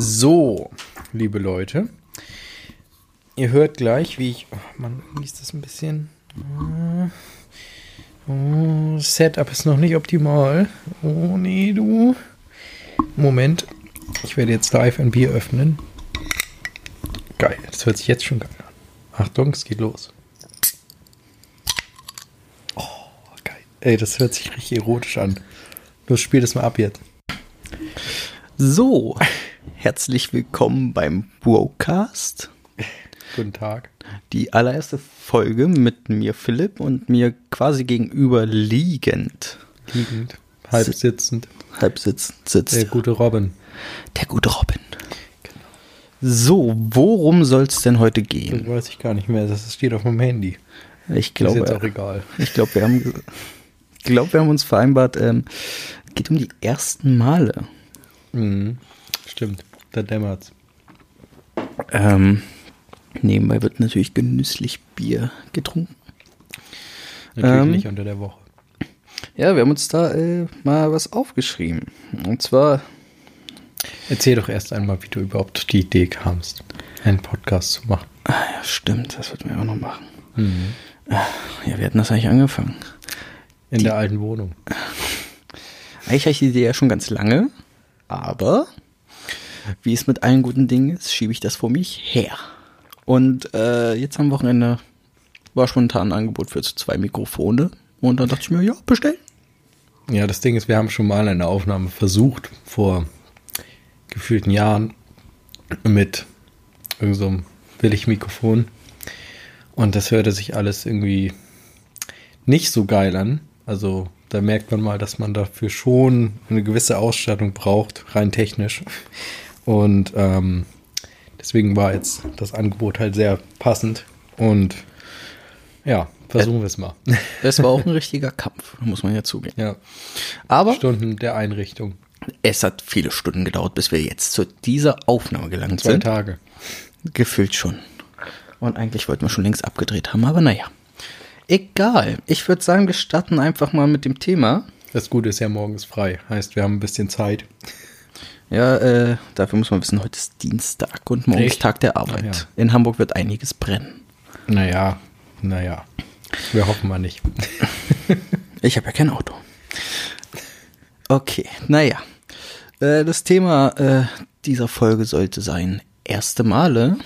So, liebe Leute, ihr hört gleich, wie ich. Oh Mann, wie ist das ein bisschen? Oh, Setup ist noch nicht optimal. Oh nee, du. Moment, ich werde jetzt live ein Bier öffnen. Geil, das hört sich jetzt schon geil an. Achtung, es geht los. Oh, geil. Ey, das hört sich richtig erotisch an. Los, spiel das mal ab jetzt. So, herzlich willkommen beim Brocast. Guten Tag. Die allererste Folge mit mir Philipp und mir quasi gegenüber liegend. Liegend, halb Sit- sitzend. Halb sitzend sitzt Der gute Robin. der gute Robin. So, worum soll es denn heute Das gehen? weiß ich gar nicht mehr. Das steht auf meinem Handy. Ich ist jetzt glaube, auch egal. ich glaube, wir haben, ich glaube, wir haben uns vereinbart, ähm, geht um die ersten Male. Mhm. Stimmt, da dämmert's. Ähm, nebenbei wird natürlich genüsslich Bier getrunken. Natürlich Ähm. nicht unter der Woche. Ja, wir haben uns da äh, mal was aufgeschrieben. Und zwar, Erzähl doch erst einmal, wie du überhaupt auf die Idee kamst, einen Podcast zu machen. ah ja, stimmt, das wollten wir auch noch machen. Ja, wir hatten das eigentlich angefangen. In der alten Wohnung. Eigentlich habe ich die Idee ja schon ganz lange, aber wie es mit allen guten Dingen ist, schiebe ich das vor mich her. Und äh, jetzt am Wochenende war spontan ein Angebot für zwei Mikrofone. Und dann dachte ich mir, ja, bestellen. Ja, das Ding ist, wir haben schon mal eine Aufnahme versucht, vor gefühlten Jahren, mit irgendeinem so Billigmikrofon. Und das hörte sich alles irgendwie nicht so geil an. Also da merkt man mal, dass man dafür schon eine gewisse Ausstattung braucht, rein technisch. Und ähm, deswegen war jetzt das Angebot halt sehr passend. Und ja, versuchen wir es mal. Das war auch ein richtiger Kampf, muss man ja zugeben. ja, Aber Stunden der Einrichtung. es hat viele Stunden gedauert, bis wir jetzt zu dieser Aufnahme gelangt Zwei sind. Tage. Gefühlt schon. Und eigentlich wollten wir schon längst abgedreht haben, aber naja. Egal. Ich würde sagen, wir starten einfach mal mit dem Thema. Das Gute ist ja morgens frei. Heißt, wir haben ein bisschen Zeit. Ja, äh, dafür muss man wissen, heute ist Dienstag und morgen ist Tag der Arbeit. Ach ja. In Hamburg wird einiges brennen. Naja, naja. Wir hoffen mal nicht. Ich habe ja kein Auto. Okay, naja. Äh, das Thema äh, dieser Folge sollte sein erste Male.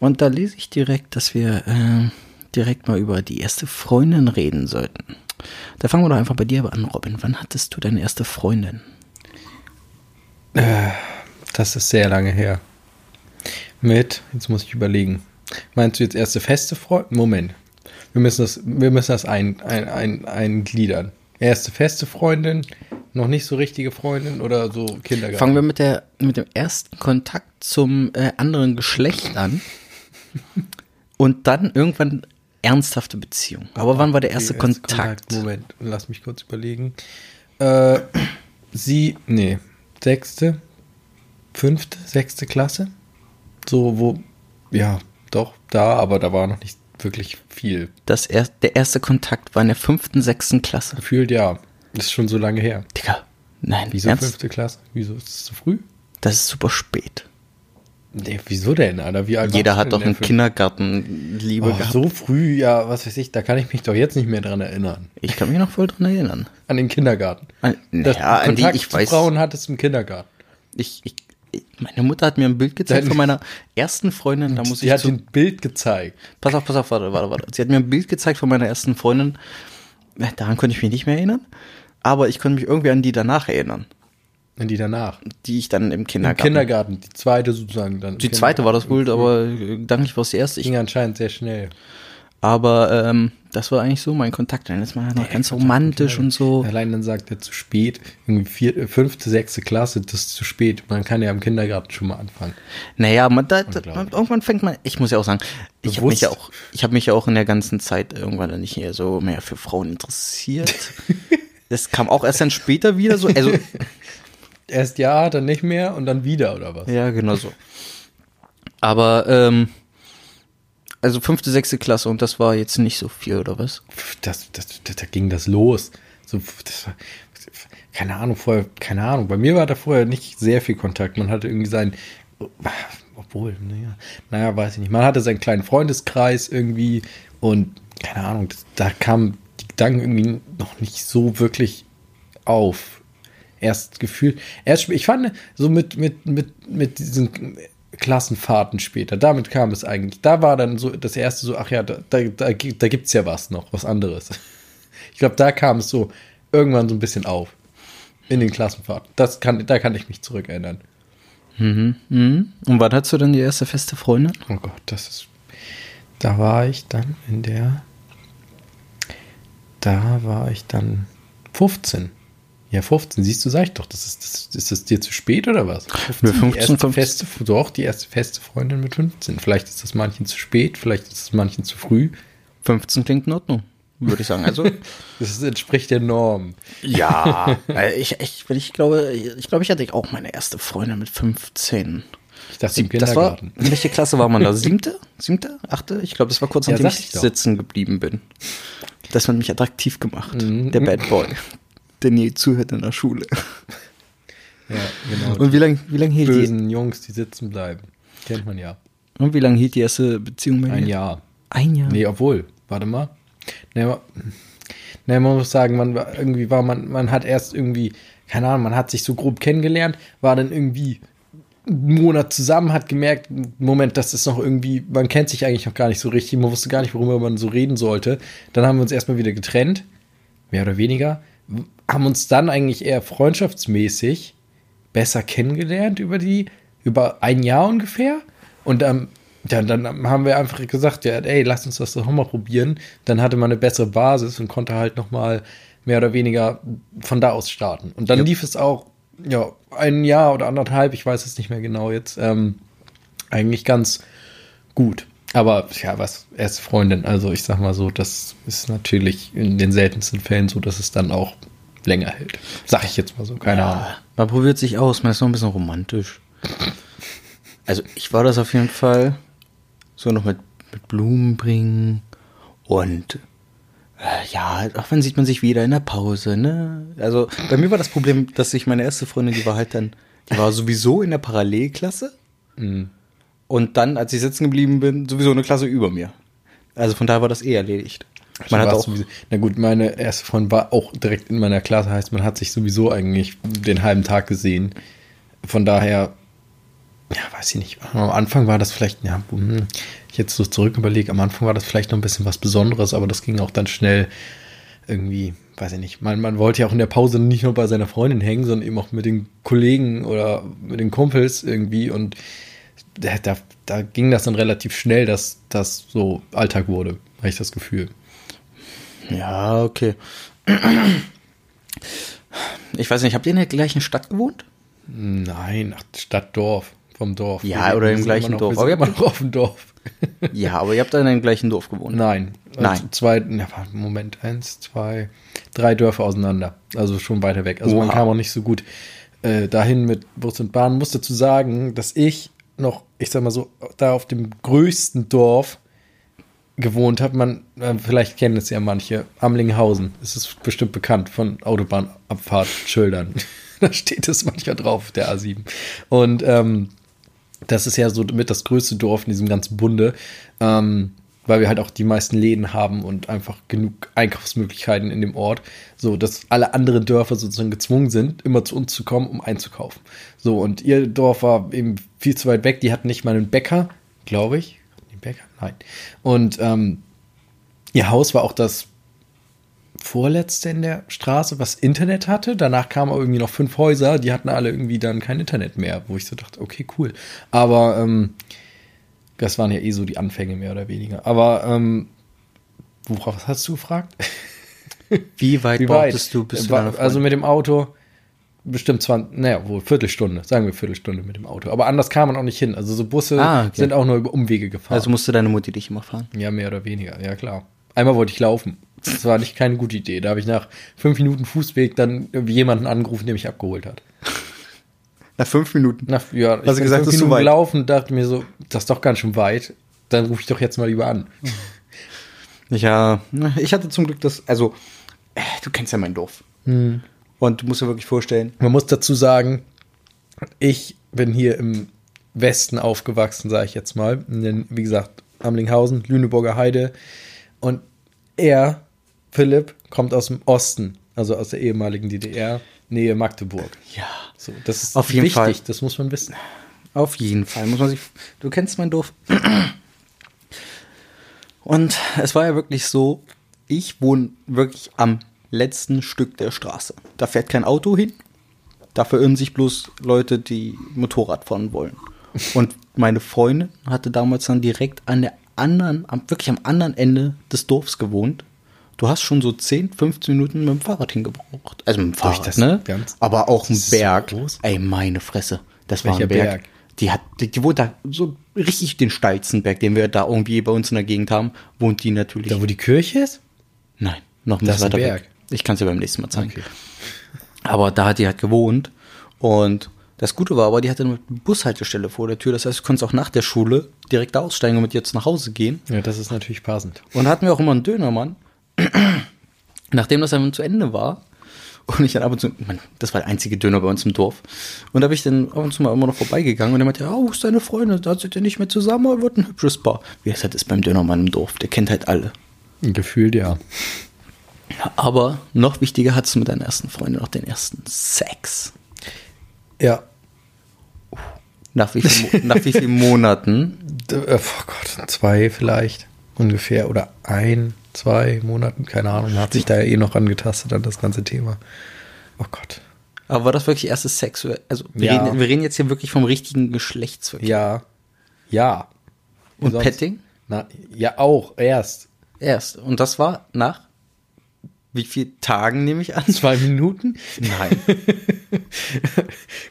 Und da lese ich direkt, dass wir äh, direkt mal über die erste Freundin reden sollten. Da fangen wir doch einfach bei dir an, Robin. Wann hattest du deine erste Freundin? Das ist sehr lange her. Mit, jetzt muss ich überlegen. Meinst du jetzt erste feste Freundin? Moment. Wir müssen das, wir müssen das ein, ein, ein, eingliedern. Erste feste Freundin, noch nicht so richtige Freundin oder so Kindergarten? Fangen wir mit, der, mit dem ersten Kontakt zum äh, anderen Geschlecht an. Und dann irgendwann ernsthafte Beziehung. Aber wann war der erste, Okay, Kontakt? Moment, lass mich kurz überlegen. Äh, sie, nee, sechste, fünfte, sechste Klasse. So, wo, ja, doch, da, aber da war noch nicht wirklich viel. Das er, der erste Kontakt war in der fünften, sechsten Klasse. Gefühlt ja. Das ist schon so lange her. Digga, nein, Wieso ernst? fünfte Klasse? Wieso ist es zu früh? Das ist super spät. Nee, wieso denn, Alter? Wie alt Jeder hat doch einen in der Kindergarten Liebe? Oh, gehabt. so früh, ja, was weiß ich, da kann ich mich doch jetzt nicht mehr dran erinnern. Ich kann mich noch voll dran erinnern. An den Kindergarten. An, Das naja, an die, ich zu weiß, Frauen hattest im Kindergarten. ich, ich, meine Mutter hat mir ein Bild gezeigt Deine- von meiner ersten Freundin, da muss Sie ich hat zu, ein Bild gezeigt. Pass auf, pass auf, warte, warte, warte. Sie hat mir ein Bild gezeigt von meiner ersten Freundin. Daran konnte ich mich nicht mehr erinnern. Aber ich konnte mich irgendwie an die danach erinnern. Die danach. Die ich dann im Im Kindergarten. Kindergarten, die zweite sozusagen dann. die zweite war das wohl, aber äh, gedanklich war es die erste. Ich, ging anscheinend sehr schnell. aber ähm, das war eigentlich so mein Kontakt. Dann ist man noch ganz romantisch und so. Allein dann sagt er zu spät, irgendwie vier, fünfte, sechste Klasse, das ist zu spät. Man kann ja im Kindergarten schon mal anfangen. Naja, man, da, Unglaublich. irgendwann fängt man, ich muss ja auch sagen, ich habe mich ja auch, ich habe mich ja auch in der ganzen Zeit irgendwann dann nicht mehr so mehr für Frauen interessiert. das kam auch erst dann später wieder so, also Erst ja, dann nicht mehr und dann wieder, oder was? Ja, genau so. Aber, ähm, also fünfte, sechste Klasse und das war jetzt nicht so viel, oder was? Das, das, das, da ging das los. So, das war, keine Ahnung, vorher, keine Ahnung. Bei mir war da vorher nicht sehr viel Kontakt. Man hatte irgendwie seinen, obwohl, naja, naja, weiß ich nicht. Man hatte seinen kleinen Freundeskreis irgendwie und keine Ahnung, da kamen die Gedanken irgendwie noch nicht so wirklich auf. Erst gefühlt, erst, ich fand so mit, mit, mit, mit diesen Klassenfahrten später, damit kam es eigentlich. Da war dann so das erste so, ach ja, da, da, da, gibt es ja was noch, was anderes. Ich glaube, da kam es so irgendwann so ein bisschen auf. In den Klassenfahrten. Das kann, da kann ich mich zurückerinnern. Mhm. Mhm. Und wann hattest du dann die erste feste Freundin? Oh Gott, das ist. Da war ich dann in der. Da war ich dann 15. Ja, 15, siehst du, sag ich doch. Das ist, das, ist das dir zu spät oder was? 15, 15, die erste feste, doch, die erste feste Freundin mit 15. Vielleicht ist das manchen zu spät, vielleicht ist das manchen zu früh. 15 klingt in Ordnung, würde ich sagen. Also, das entspricht der Norm. Ja, ich, ich, ich glaube, ich glaube, ich hatte auch meine erste Freundin mit 15. Ich dachte, im Das war, in welche Klasse war man da? Siebte? Siebte? Achte? Ich glaube, das war kurz Ja, nachdem ich ich sitzen geblieben bin. Das hat mich attraktiv gemacht. Mhm. Der Bad Boy. Der nie zuhört in der Schule. Ja, genau. Und wie lange wie lang hielt, die, bösen Jungs, die sitzen bleiben. Kennt man ja. und wie lang hielt die erste Beziehung bei Ein dir? Jahr. Ein Jahr? Nee, obwohl, warte mal. Nee, ma- nee, man muss sagen, man war, irgendwie war man, man hat erst irgendwie, keine Ahnung, man hat sich so grob kennengelernt, war dann irgendwie einen Monat zusammen, hat gemerkt, Moment, das ist noch irgendwie, man kennt sich eigentlich noch gar nicht so richtig, man wusste gar nicht, worüber man so reden sollte. Dann haben wir uns erstmal wieder getrennt, mehr oder weniger, haben uns dann eigentlich eher freundschaftsmäßig besser kennengelernt über die, über ein Jahr ungefähr. Und ähm, ja, dann haben wir einfach gesagt, ja, ey, lass uns das doch mal probieren. Dann hatte man eine bessere Basis und konnte halt noch mal mehr oder weniger von da aus starten. Und dann Ja. lief es auch, ja, ein Jahr oder anderthalb, ich weiß es nicht mehr genau jetzt, ähm, eigentlich ganz gut. Aber ja, was, erste Freundin, also ich sag mal so, das ist natürlich in den seltensten Fällen so, dass es dann auch länger hält. Sag ich jetzt mal so, keine Ahnung. Ja, man probiert sich aus, man ist noch ein bisschen romantisch. Also ich war das auf jeden Fall so noch mit, mit Blumen bringen und äh, ja, auch wann sieht man sich wieder in der Pause, ne? Also bei mir war das Problem, dass ich meine erste Freundin, die war halt dann, die war sowieso in der Parallelklasse Mhm. und dann, als ich sitzen geblieben bin, sowieso eine Klasse über mir. Also von daher war das eh erledigt. Man hat auch sowieso, na gut, meine erste Freundin war auch direkt in meiner Klasse, heißt, man hat sich sowieso eigentlich den halben Tag gesehen. Von daher, ja, weiß ich nicht. Am Anfang war das vielleicht, ja, hm, ich jetzt so zurück überlege, am Anfang war das vielleicht noch ein bisschen was Besonderes, aber das ging auch dann schnell irgendwie, weiß ich nicht. Man, man wollte ja auch in der Pause nicht nur bei seiner Freundin hängen, sondern eben auch mit den Kollegen oder mit den Kumpels irgendwie und da, da, da ging das dann relativ schnell, dass das so Alltag wurde, habe ich das Gefühl. Ja, okay. Ich weiß nicht, habt ihr in der gleichen Stadt gewohnt? Nein, ach, Stadt, Dorf, vom Dorf. Ja, Wir- oder im gleichen noch, Dorf. Wir Aber sind immer noch auf dem Dorf. Ja, aber ihr habt da in einem gleichen Dorf gewohnt. Nein. Nein. Also zwei, Moment, eins, zwei, drei Dörfer auseinander. Also schon weiter weg. Also man Oha. kam auch nicht so gut äh, dahin mit Bus und Bahn. Muss dazu sagen, dass ich noch, ich sag mal so, da auf dem größten Dorf gewohnt habe. Man, äh, vielleicht kennen es ja manche, Amlinghausen. Es ist bestimmt bekannt von Autobahnabfahrtschildern. da steht es manchmal drauf, der A7. Und ähm, das ist ja so mit das größte Dorf in diesem ganzen Bunde, ähm, weil wir halt auch die meisten Läden haben und einfach genug Einkaufsmöglichkeiten in dem Ort, so dass alle anderen Dörfer sozusagen gezwungen sind, immer zu uns zu kommen, um einzukaufen. So, und ihr Dorf war eben viel zu weit weg, die hatten nicht mal einen Bäcker, glaube ich. Bäcker? Nein. Und ähm, ihr Haus war auch das vorletzte in der Straße, was Internet hatte. Danach kamen aber irgendwie noch fünf Häuser, die hatten alle irgendwie dann kein Internet mehr, wo ich so dachte, okay, cool. Aber ähm, das waren ja eh so die Anfänge mehr oder weniger. Aber ähm, worauf was hast du gefragt? Wie weit Wie brauchtest du bis Freundin? Also mit dem Auto bestimmt 20, naja, wohl Viertelstunde, sagen wir Viertelstunde mit dem Auto. Aber anders kam man auch nicht hin. Also so Busse Ah, okay. sind auch nur über Umwege gefahren. also musste deine Mutti dich immer fahren. Ja, mehr oder weniger, ja klar. Einmal wollte ich laufen. Das war nicht keine gute Idee. Da habe ich nach fünf Minuten Fußweg dann jemanden angerufen, der mich abgeholt hat. Nach fünf Minuten. Nach, ja, ich Hast du bin gesagt, fünf Minuten weit? gelaufen, dachte mir so, das ist doch ganz schön weit. Dann rufe ich doch jetzt mal lieber an. Ja, ich hatte zum Glück das, also, äh, du kennst ja mein Dorf. Hm. Und du musst dir wirklich vorstellen, Man muss dazu sagen, ich bin hier im Westen aufgewachsen, sage ich jetzt mal. In den, wie gesagt, Amlinghausen, Lüneburger Heide. Und er, Philipp, kommt aus dem Osten, also aus der ehemaligen DDR, Nähe Magdeburg. ja, So, das ist Auf jeden wichtig, Fall. das muss man wissen. Auf jeden Fall muss man sich. Du kennst mein Dorf. Und es war ja wirklich so, ich wohne wirklich am letzten Stück der Straße. Da fährt kein Auto hin. Da verirren sich bloß Leute, die Motorrad fahren wollen. Und meine Freundin hatte damals dann direkt an der anderen, am, wirklich am anderen Ende des Dorfs gewohnt. Du hast schon so 10, 15 Minuten mit dem Fahrrad hingebraucht. Also mit dem Fahrrad, das ne? ganz- Aber auch ein so Berg. groß? Ey, meine Fresse. Das war Welcher ein Berg. Berg? Die hat, die, die wohnt da so richtig den steilsten Berg, den wir da irgendwie bei uns in der Gegend haben, wohnt die natürlich. Da, wo die Kirche ist? Nein, noch ein Das bisschen weiter Berg. weg. Ich kann es dir beim nächsten Mal zeigen. Okay. Aber da hat die halt gewohnt. Und das Gute war aber, die hatte eine Bushaltestelle vor der Tür. Das heißt, du konntest auch nach der Schule direkt aussteigen und mit jetzt nach Hause gehen. Ja, das ist natürlich passend. Und hatten wir auch immer einen Dönermann. Nachdem das dann zu Ende war, und ich dann ab und zu, man, das war der einzige Döner bei uns im Dorf. Und da bin ich dann ab und zu mal immer noch vorbeigegangen und er meinte, oh, wo ist deine Freundin? Da seid ihr nicht mehr zusammen, aber wird ein hübsches Paar. Wie das halt ist beim Dönermann im Dorf, der kennt halt alle. Gefühlt, ja. Aber noch wichtiger hattest du mit deiner ersten Freundin noch den ersten Sex. Ja. Nach wie, viel, nach wie vielen Monaten? Äh, Oh Gott, zwei vielleicht ungefähr oder ein, zwei Monaten, keine Ahnung. Man hat sich da ja eh noch angetastet an das ganze Thema. Oh Gott. Aber war das wirklich erstes Sex? Also wir, Ja. reden, wir reden jetzt hier wirklich vom richtigen Geschlechtsverkehr. Ja. Ja. Und Sonst- Petting? Na, ja, auch, erst. Erst. Und das war nach wie vielen Tagen nehme ich an? Zwei Minuten? Nein.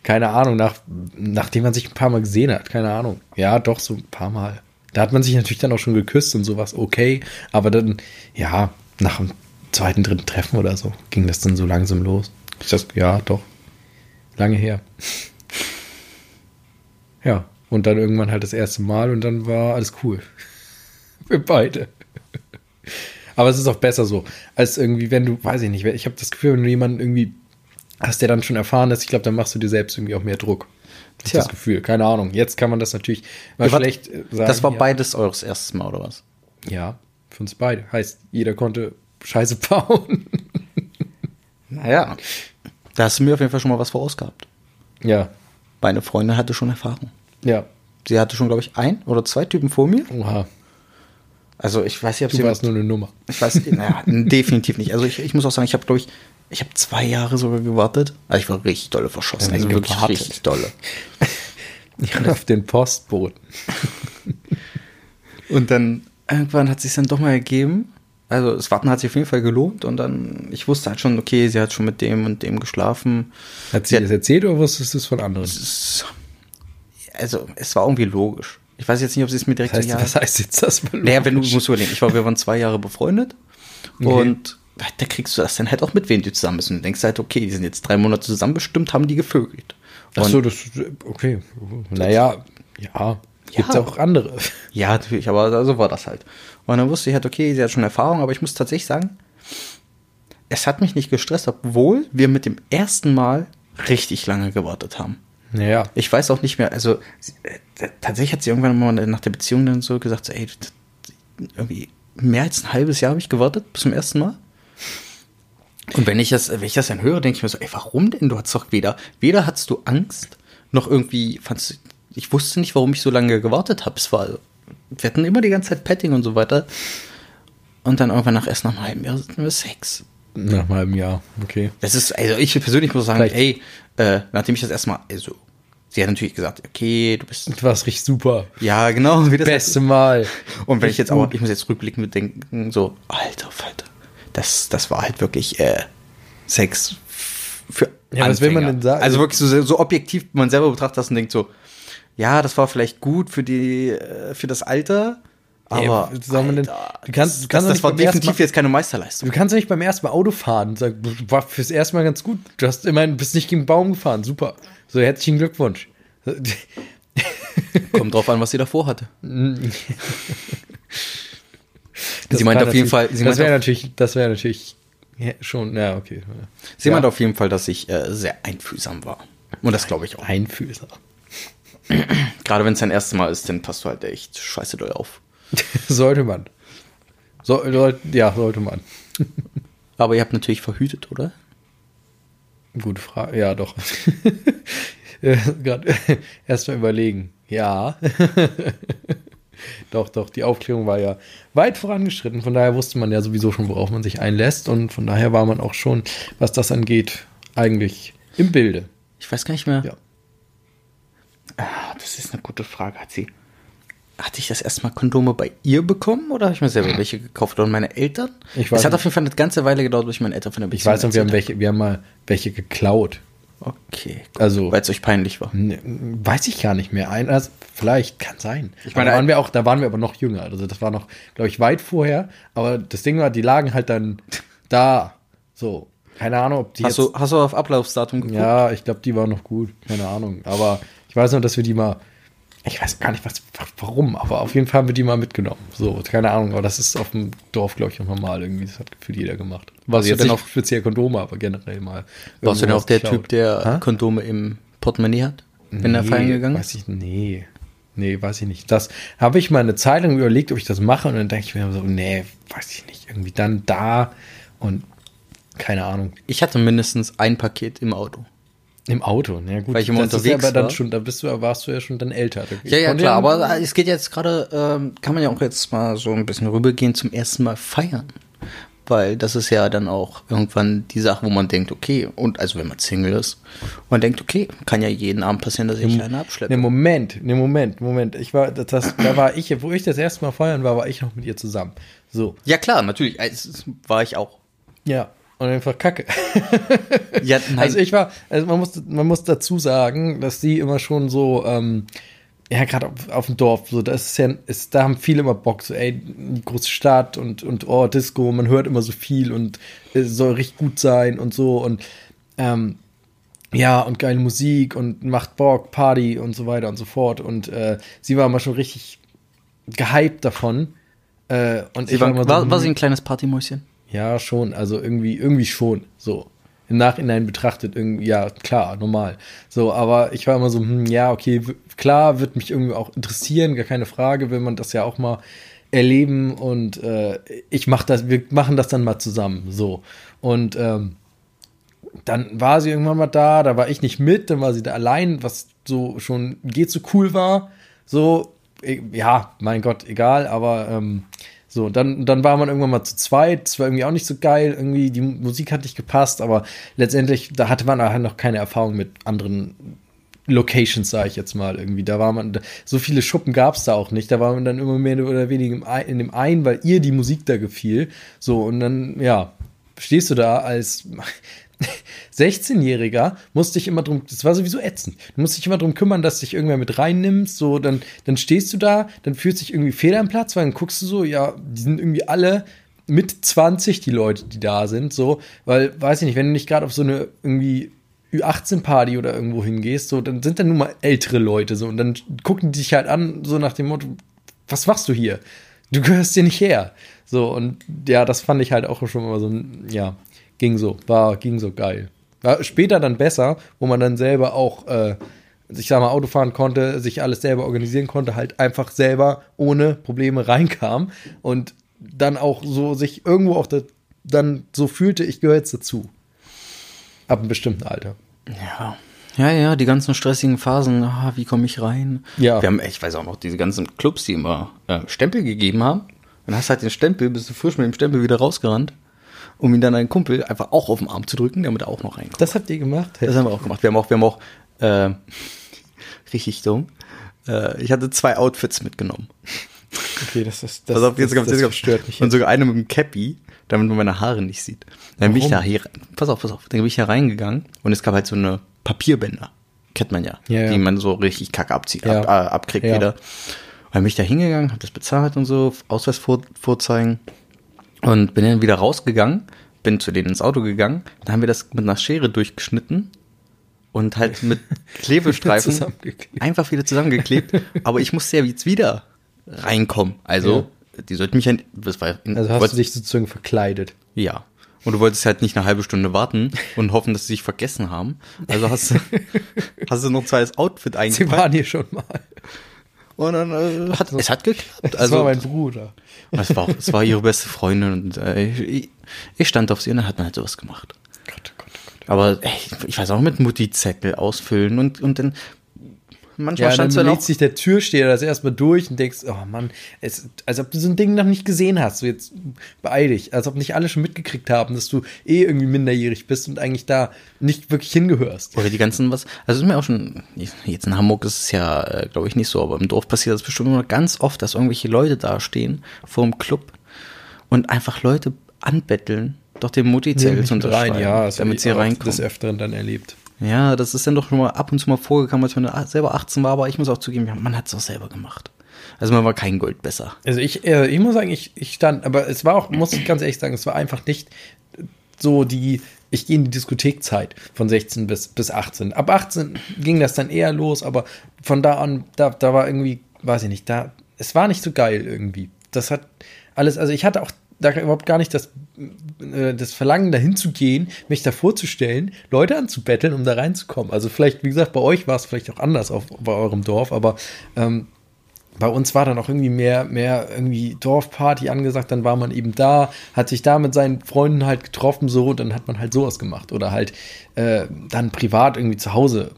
keine Ahnung, nach, nachdem man sich ein paar Mal gesehen hat, keine Ahnung. Ja, doch, so ein paar Mal. Da hat man sich natürlich dann auch schon geküsst und sowas, okay. Aber dann, ja, nach dem zweiten, dritten Treffen oder so ging das dann so langsam los. Ich das, ja, doch. Lange her. Ja, und dann irgendwann halt das erste Mal und dann war alles cool. Für beide. Aber es ist auch besser so, als irgendwie, wenn du, weiß ich nicht, ich habe das Gefühl, wenn du jemanden irgendwie hast, der dann schon erfahren ist, ich glaube, dann machst du dir selbst irgendwie auch mehr Druck. Das Tja. das Gefühl. Keine Ahnung. Jetzt kann man das natürlich mal Ja, schlecht äh, sagen. das war ja. beides eures erstes Mal, oder was? Ja, für uns beide. Heißt, jeder konnte Scheiße bauen. Naja. Da hast du mir auf jeden Fall schon mal was vorausgehabt. ja, Meine Freundin hatte schon Erfahrung. ja. Sie hatte schon, glaube ich, ein oder zwei Typen vor mir. Oha. Also ich weiß nicht, ob Du sie warst nur eine Nummer. Ich weiß, naja, definitiv nicht. Also ich, ich muss auch sagen, ich habe, glaube ich, ich habe zwei Jahre sogar gewartet. Also ich war richtig dolle verschossen. Ja, Also wirklich gewartet. richtig dolle. Auf den Postboten. Und dann irgendwann hat sich dann doch mal ergeben. Also das Warten hat sich auf jeden Fall gelohnt und dann, ich wusste halt schon, okay, sie hat schon mit dem und dem geschlafen. Hat sie das erzählt oder wusstest du es von anderen? Es- Also es war irgendwie logisch. Ich weiß jetzt nicht, ob sie es mir direkt Das heißt, so, ja, was heißt jetzt das? Naja, wenn du musst überlegen, ich war, wir waren zwei Jahre befreundet und da kriegst du das dann halt auch mit, wem du zusammen bist. Und du denkst halt, okay, die sind jetzt drei Monate zusammen, bestimmt haben die gevögelt. Ach Und- so, das, okay. Naja, ja, gibt's Ja. auch andere. Ja, natürlich, aber so war das halt. Und dann wusste ich halt, okay, sie hat schon Erfahrung, aber ich muss tatsächlich sagen, es hat mich nicht gestresst, obwohl wir mit dem ersten Mal richtig lange gewartet haben. Naja, Ich weiß auch nicht mehr, also äh, tatsächlich hat sie irgendwann mal nach der Beziehung dann so gesagt, so, ey, irgendwie mehr als ein halbes Jahr habe ich gewartet bis zum ersten Mal. Und wenn ich das, wenn ich das dann höre, denke ich mir so, ey, warum denn? Du hattest doch weder, weder hattest du Angst, noch irgendwie fandst ich wusste nicht, warum ich so lange gewartet habe. Es war, wir hatten immer die ganze Zeit Petting und so weiter. Und dann irgendwann nach erst nach einem halben Jahr Sex. Nach einem halben Jahr, okay. Das ist, also ich persönlich muss sagen, Vielleicht- ey, äh, nachdem ich das erstmal, also, sie hat natürlich gesagt, okay, du bist, Du warst richtig super. ja, genau, wie das Beste Mal. Und wenn ich jetzt aber, Gut. ich muss jetzt rückblickend denken, so, alter Falter, das, das war halt wirklich, äh, Sex für Ja, was will man denn sagen? Also wirklich so, so objektiv, man selber betrachtet das und denkt so, ja, das war vielleicht gut für die, äh, für das Alter, aber soll man denn- Alter, du kannst- du das, kannst das nicht war definitiv Mal- jetzt keine Meisterleistung. Du kannst ja nicht beim ersten Mal Auto fahren. Sag, war fürs erste Mal ganz gut. Du hast immerhin bist nicht gegen einen Baum gefahren. Super. So, herzlichen Glückwunsch. Kommt drauf an, was sie davor hatte. Das sie meint auf jeden Fall, das wäre natürlich, das wäre natürlich Ja, schon, ja, okay. Sie ja. meint auf jeden Fall, dass ich äh, sehr einfühlsam war. Und das glaube ich auch. Einfühlsam. Gerade wenn es dein erstes Mal ist, dann passt du halt echt scheiße doll auf. sollte man. So, soll, ja, sollte man. Aber ihr habt natürlich verhütet, oder? Gute Frage. Ja, doch. Gerade erst mal überlegen. Ja. doch, doch. Die Aufklärung war ja weit vorangeschritten. Von daher wusste man ja sowieso schon, worauf man sich einlässt. Und von daher war man auch schon, was das angeht, eigentlich im Bilde. Ich weiß gar nicht mehr. Ja. Ah, das ist eine gute Frage. Hat sie. Hatte ich das erstmal Kondome bei ihr bekommen oder habe ich mir selber welche gekauft? Oder meine Eltern? Ich weiß es hat auf jeden Fall eine ganze Weile gedauert, bis ich meine Eltern von der Ich weiß noch, wir haben welche, wir haben mal welche geklaut. Okay. Also- Weil es euch peinlich war. Ne, Weiß ich gar nicht mehr. Ein, also vielleicht, kann sein. Ich meine, da waren wir auch, da waren wir aber noch jünger. Also das war noch, glaube ich, weit vorher. Aber das Ding war, die lagen halt dann da. So. Keine Ahnung, ob die Hast du, hast du auf Ablaufsdatum geguckt? Ja, ich glaube, die war noch gut. Keine Ahnung. Aber ich weiß noch, dass wir die mal. Ich weiß gar nicht, was, warum, aber auf jeden Fall haben wir die mal mitgenommen. So, keine Ahnung, aber das ist auf dem Dorf, glaube ich, auch normal irgendwie. Das hat gefühlt jeder gemacht. Du jetzt denn auch- speziell Kondome, aber generell mal. Warst du denn auch der was geklaut. Typ, der Hä? Kondome im Portemonnaie hat? Wenn er Nee, feiern gegangen ist? Weiß ich, nee. Nee, weiß ich nicht. Das habe ich mal eine Zeit lang überlegt, ob ich das mache und dann denke ich mir so, nee, weiß ich nicht. Irgendwie dann da und keine Ahnung. Ich hatte mindestens ein Paket im Auto. Im Auto, ja gut. Weil ich immer das unterwegs ja aber dann war. schon, da bist du, warst du ja schon dann älter. Ich Ja, ja, klar, aber es geht jetzt gerade, ähm, kann man ja auch jetzt mal so ein bisschen rübergehen zum ersten Mal feiern. Weil das ist ja dann auch irgendwann die Sache, wo man denkt, okay, und also wenn man Single ist, man denkt, okay, kann ja jeden Abend passieren, dass ich eine abschleppe. Ne, Moment, ne, Moment, Moment. Ich war, das, das, da war ich, wo ich das erste Mal feiern war, war ich noch mit ihr zusammen. So, Ja, klar, natürlich, es war ich auch. ja. Und einfach Kacke. Ja, nein, Also ich war, also man muss, man muss dazu sagen, dass die immer schon so, ähm, ja, gerade auf, auf dem Dorf, so, das ist ja, ist, da haben viele immer Bock, so, ey, große Stadt und, und oh, Disco, man hört immer so viel und es soll richtig gut sein und so und, ähm, ja, und geile Musik und macht Bock, Party und so weiter und so fort. Und äh, sie war immer schon richtig gehypt davon. Äh, und sie ich war, war, so, war, war hm, sie ein kleines Partymäuschen? Ja, schon. Also irgendwie, irgendwie schon. So. Im Nachhinein betrachtet, irgendwie, ja, klar, normal. So, aber ich war immer so, hm, ja, okay, klar, wird mich irgendwie auch interessieren, gar keine Frage, will man das ja auch mal erleben und äh, ich mach das, wir machen das dann mal zusammen. So. Und ähm, dann war sie irgendwann mal da, da war ich nicht mit, dann war sie da allein, was so schon geht so cool war. So, eh, ja, mein Gott, egal, aber ähm, so, dann, dann war man irgendwann mal zu zweit, es war irgendwie auch nicht so geil, irgendwie die Musik hat nicht gepasst, aber letztendlich, da hatte man halt noch keine Erfahrung mit anderen Locations, sage ich jetzt mal irgendwie. Da war man, so viele Schuppen gab es da auch nicht. Da war man dann immer mehr oder weniger in dem einen, weil ihr die Musik da gefiel. So, und dann, ja, stehst du da als 16-Jähriger, musst dich immer drum, das war sowieso ätzend. Du musst dich immer drum kümmern, dass dich irgendwer mit reinnimmst. So, dann, dann stehst du da, dann fühlt sich irgendwie fehl am Platz, weil dann guckst du so, ja, die sind irgendwie alle mit 20, die Leute, die da sind, so, weil, weiß ich nicht, wenn du nicht gerade auf so eine irgendwie Ü18-Party oder irgendwo hingehst, so, dann sind da nun mal ältere Leute, so, und dann gucken die dich halt an, so nach dem Motto, was machst du hier? Du gehörst hier nicht her. So, und ja, das fand ich halt auch schon mal so, ein- ja, ging so, war, ging so geil. War später dann besser, wo man dann selber auch, äh, ich sag mal, Auto fahren konnte, sich alles selber organisieren konnte, halt einfach selber ohne Probleme reinkam und dann auch so sich irgendwo auch da, dann so fühlte, ich gehöre jetzt dazu. Ab einem bestimmten Alter. Ja. Ja, ja, die ganzen stressigen Phasen, ah, wie komme ich rein? Ja. Wir haben, ich weiß auch noch, diese ganzen Clubs, die immer äh, Stempel gegeben haben. Dann hast du halt den Stempel, bist du frisch mit dem Stempel wieder rausgerannt, um ihn dann einen Kumpel einfach auch auf den Arm zu drücken, damit er auch noch reinkommt. Das habt ihr gemacht? Das haben wir auch gemacht. Wir haben auch, wir haben auch, äh, richtig dumm. Äh, ich hatte zwei Outfits mitgenommen. Okay, das ist das, Pass auf, jetzt das, kommt, das jetzt kommt. stört mich. Und sogar eine mit dem Cappy, damit man meine Haare nicht sieht. Dann bin ich da Warum? hier, pass auf, pass auf, dann bin ich da reingegangen und es gab halt so eine Papierbänder. Kennt man ja. Ja, ja. Die man so richtig kacke abzieht, Ja. ab, äh, abkriegt wieder. Und dann bin ich da hingegangen, hab das bezahlt und so, Ausweis vor, vorzeigen und bin dann wieder rausgegangen, bin zu denen ins Auto gegangen, da haben wir das mit einer Schere durchgeschnitten und halt mit Klebestreifen einfach wieder zusammengeklebt. Aber ich musste ja jetzt wieder reinkommen. Also, die sollten mich ja, das war in, Also hast du dich sozusagen verkleidet. ja. Und du wolltest halt nicht eine halbe Stunde warten und hoffen, dass sie sich vergessen haben. Also hast du, hast du noch ein zweites Outfit Sie eingepackt. waren hier schon mal. Und dann äh, hat es hat geklappt. Das Also war mein Bruder. es war, es war ihre beste Freundin und äh, ich, ich stand auf sie und dann hat man halt sowas gemacht. Gott, Gott, Gott. Aber ey, ich weiß auch mit Mutti-Zettel ausfüllen und, und dann manchmal Ja, dann du dann lädt auch, sich der Türsteher das erstmal durch und denkst, oh Mann, es, als ob du so ein Ding noch nicht gesehen hast. So jetzt beeil dich. Als ob nicht alle schon mitgekriegt haben, dass du eh irgendwie minderjährig bist und eigentlich da nicht wirklich hingehörst. oder die ganzen was, also ist mir auch schon, jetzt in Hamburg ist es ja, äh, glaube ich, nicht so, aber im Dorf passiert das bestimmt immer ganz oft, dass irgendwelche Leute da stehen vor dem Club und einfach Leute anbetteln, doch den Mutti-Zettel zu unterschreiben, das damit hab sie ich auch reinkommen. des Öfteren dann erlebt. Ja, das ist dann doch schon mal ab und zu mal vorgekommen, als man selber 18 war, aber ich muss auch zugeben, man hat es auch selber gemacht. Also man war kein Gold besser. Also ich, äh, ich muss sagen, ich, ich stand, aber es war auch, muss ich ganz ehrlich sagen, es war einfach nicht so die, ich gehe in die Diskothekzeit von 16 bis, bis 18. Ab 18 ging das dann eher los, aber von da an, da, da war irgendwie, weiß ich nicht, da, es war nicht so geil irgendwie. Das hat alles, also ich hatte auch da überhaupt gar nicht das, das Verlangen, dahin zu gehen, mich da vorzustellen, Leute anzubetteln, um da reinzukommen. Also vielleicht, wie gesagt, bei euch war es vielleicht auch anders auf, bei eurem Dorf, aber ähm, bei uns war dann auch irgendwie mehr, mehr irgendwie Dorfparty angesagt, dann war man eben da, hat sich da mit seinen Freunden halt getroffen, so, dann hat man halt sowas gemacht. Oder halt äh, dann privat irgendwie zu Hause,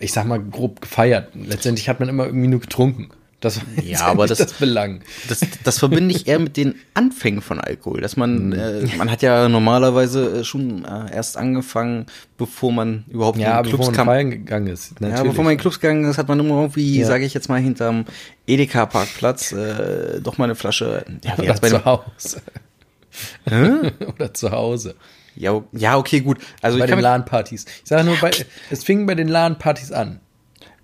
ich sag mal, grob gefeiert. Letztendlich hat man immer irgendwie nur getrunken. Das Ja, aber das- das Belang. Das, das verbinde ich eher mit den Anfängen von Alkohol. Dass man, äh, man hat ja normalerweise äh, schon äh, erst angefangen, bevor man überhaupt Ja, in bevor Clubs man kam. gegangen ist. Ja, bevor man in Clubs gegangen ist, hat man immer irgendwie, Ja. sage ich jetzt mal, hinterm Edeka-Parkplatz äh, doch mal eine Flasche. Ja, Oder zu dem, Hause. Oder zu Hause. ja, ja, okay, gut. Also Bei den LAN-Partys. Ich sage nur, bei, es fing bei den LAN-Partys an.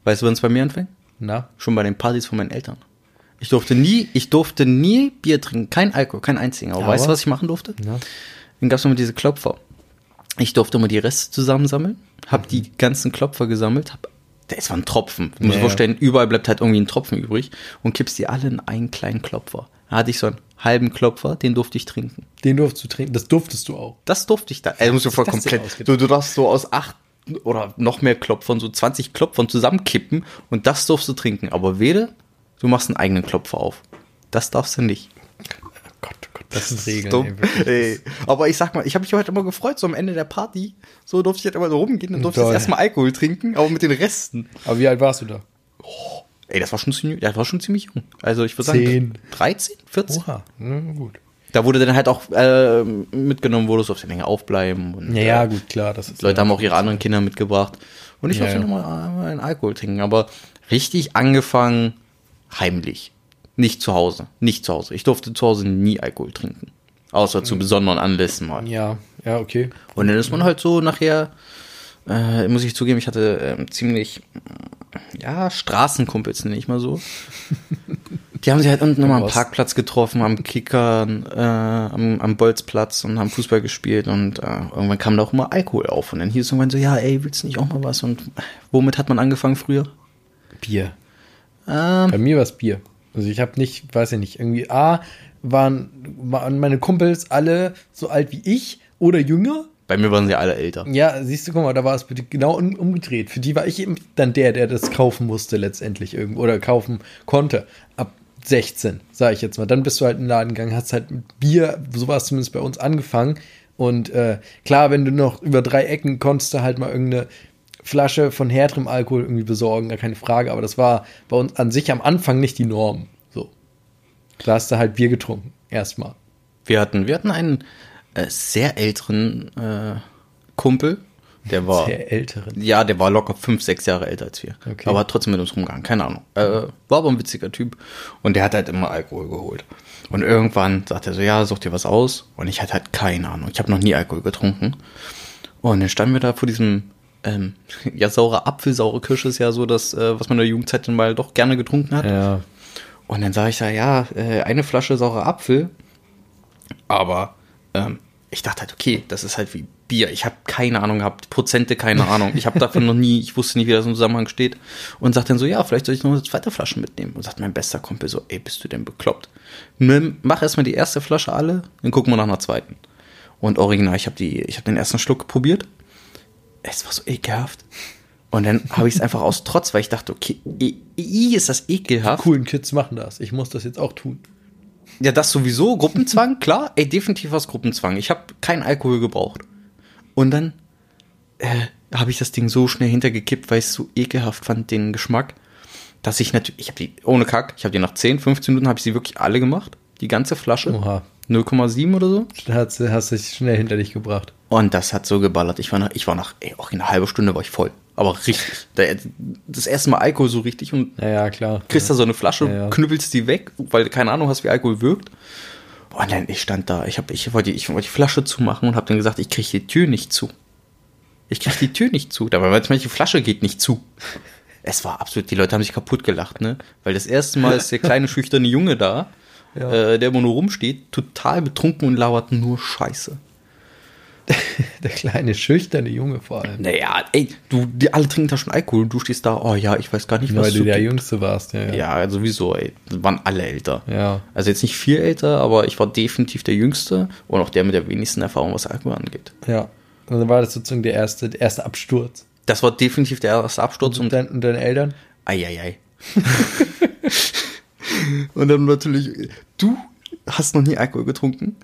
weißt du, wann es bei mir anfing? Na? Schon bei den Partys von meinen Eltern. Ich durfte nie, ich durfte nie Bier trinken, kein Alkohol, kein einzigen. Aber, Aber- weißt du, was ich machen durfte? Na? Dann gab es immer diese Klopfer. Ich durfte immer die Reste zusammensammeln, hab die ganzen Klopfer gesammelt, hab, das waren Tropfen. Du musst Ja, vorstellen, überall bleibt halt irgendwie ein Tropfen übrig und kippst die alle in einen kleinen Klopfer. Da hatte ich so einen halben Klopfer, den durfte ich trinken. Den durftest du trinken. Das durftest du auch. Das durfte ich da. Also musst du voll komplett. Du, du darfst so aus acht oder noch mehr Klopfern, so 20 Klopfern zusammenkippen und das durfst du trinken. Aber wede, du machst einen eigenen Klopfer auf. Das darfst du nicht. Gott, oh Gott, das sind Regeln. Dumm. ey. Aber ich sag mal, ich habe mich heute immer gefreut, so am Ende der Party. So durfte ich halt immer so rumgehen, dann durfte ich Toll. erstmal Alkohol trinken, aber mit den Resten. Aber wie alt warst du da? Ey, das war schon ziemlich, das war schon ziemlich jung. Also ich würde sagen, Zehn. 13, 14. Oha, na gut. Da wurde dann halt auch äh, mitgenommen, wo du auf der Länger aufbleiben. Und, Ja, ja, äh, gut, klar. Das ist Leute ja, haben auch ihre anderen Kinder mitgebracht. Und ich Ja, durfte ja. nochmal mal einen Alkohol trinken. Aber richtig angefangen heimlich. Nicht zu Hause. Nicht zu Hause. Ich durfte zu Hause nie Alkohol trinken. Außer Mhm. zu besonderen Anlässen mal. Ja, ja, okay. Und dann ist man halt so nachher, äh, muss ich zugeben, ich hatte ähm, ziemlich, äh, ja, Straßenkumpels, nenne ich mal so. Die haben sich halt unten nochmal am? Parkplatz getroffen, am Kickern, äh, am, am Bolzplatz und haben Fußball gespielt und äh, irgendwann kam da auch immer Alkohol auf. Und dann hieß es irgendwann so, ja, ey, willst du nicht auch mal was? Und womit hat man angefangen früher? Bier. Ähm, Bei mir war es Bier. Also ich habe nicht, weiß ich nicht, irgendwie A, waren, waren meine Kumpels alle so alt wie ich oder jünger. bei mir waren sie alle älter. Ja, siehst du, guck mal, da war es genau um, umgedreht. Für die war ich eben dann der, der das kaufen musste letztendlich irgendwo oder kaufen konnte. Ab 16, sage ich jetzt mal. Dann bist du halt in den Laden gegangen, hast halt mit Bier, so war es zumindest bei uns angefangen. Und äh, klar, wenn du noch über drei Ecken konntest du halt mal irgendeine Flasche von härterem Alkohol irgendwie besorgen, gar keine Frage. Aber das war bei uns an sich am Anfang nicht die Norm. So. Da hast du halt Bier getrunken. Erstmal. Wir hatten, wir hatten einen äh, sehr älteren äh, Kumpel, der war. Der Älteren. Ja, der war locker fünf, sechs Jahre älter als wir. Okay. Aber hat trotzdem mit uns rumgegangen, keine Ahnung. Äh, war aber ein witziger Typ. Und der hat halt immer Alkohol geholt. Und irgendwann sagt er so, ja, such dir was aus. Und ich hatte halt keine Ahnung. Ich habe noch nie Alkohol getrunken. Und dann standen wir da vor diesem, ähm, ja, saure Apfel, saure Kirsche ist ja so das, äh, was man in der Jugendzeit dann mal doch gerne getrunken hat. Ja. Und dann sage ich da, ja, äh, eine Flasche saurer Apfel. Aber ähm, ich dachte halt, okay, das ist halt wie Bier. Ich habe keine Ahnung gehabt, Prozente, keine Ahnung. Ich habe davon noch nie, ich wusste nicht, wie das im Zusammenhang steht. Und sagt dann so, ja, vielleicht soll ich noch eine zweite Flasche mitnehmen. Und sagt mein bester Kumpel so, ey, bist du denn bekloppt? Nimm, mach erstmal die erste Flasche alle, dann gucken wir nach einer zweiten. Und original, ich habe die, habe den ersten Schluck probiert. Es war so ekelhaft. Und dann habe ich es einfach aus Trotz, weil ich dachte, okay, i, i ist das ekelhaft. Coolen Kids machen das. Ich muss das jetzt auch tun. Ja, das sowieso, Gruppenzwang, klar. Ey, definitiv was Gruppenzwang. Ich habe keinen Alkohol gebraucht. Und dann äh, habe ich das Ding so schnell hintergekippt, weil ich es so ekelhaft fand, den Geschmack, dass ich natürlich, ich habe die, ohne Kack, ich habe die nach 10, 15 Minuten, habe ich sie wirklich alle gemacht. Die ganze Flasche. Oha. 0,7 oder so. Hast, hast dich schnell hinter dich gebracht. Und das hat so geballert. Ich war nach, ich war nach, ey, auch in einer halben Stunde war ich voll. Aber richtig. Das erste Mal Alkohol so richtig und Ja, ja, klar. kriegst da so eine Flasche, Ja, ja. knüppelst die weg, weil du keine Ahnung hast, wie Alkohol wirkt. Und dann, ich stand da, ich, hab, ich, wollte, ich wollte die Flasche zumachen und habe dann gesagt, ich kriege die Tür nicht zu. Ich kriege die Tür nicht zu. Dabei, weil jetzt die Flasche geht nicht zu. Es war absolut, die Leute haben sich kaputt gelacht, ne? Weil das erste Mal ist der kleine, schüchterne Junge da, Ja. äh, der immer nur rumsteht, total betrunken und lauert nur Scheiße. Der kleine, schüchterne Junge vor allem. Naja, ey, du, die alle trinken da schon Alkohol und du stehst da, oh ja, ich weiß gar nicht, was Weil du der tun. Jüngste warst, ja. Ja. Ja, sowieso, ey. Das waren alle älter. ja. Also jetzt nicht viel älter, aber ich war definitiv der Jüngste und auch der mit der wenigsten Erfahrung, was Alkohol angeht. ja. Und dann war das sozusagen der erste, der erste Absturz. Das war definitiv der erste Absturz Und, dein, und deine Eltern? Eieiei. und dann natürlich, du hast noch nie Alkohol getrunken,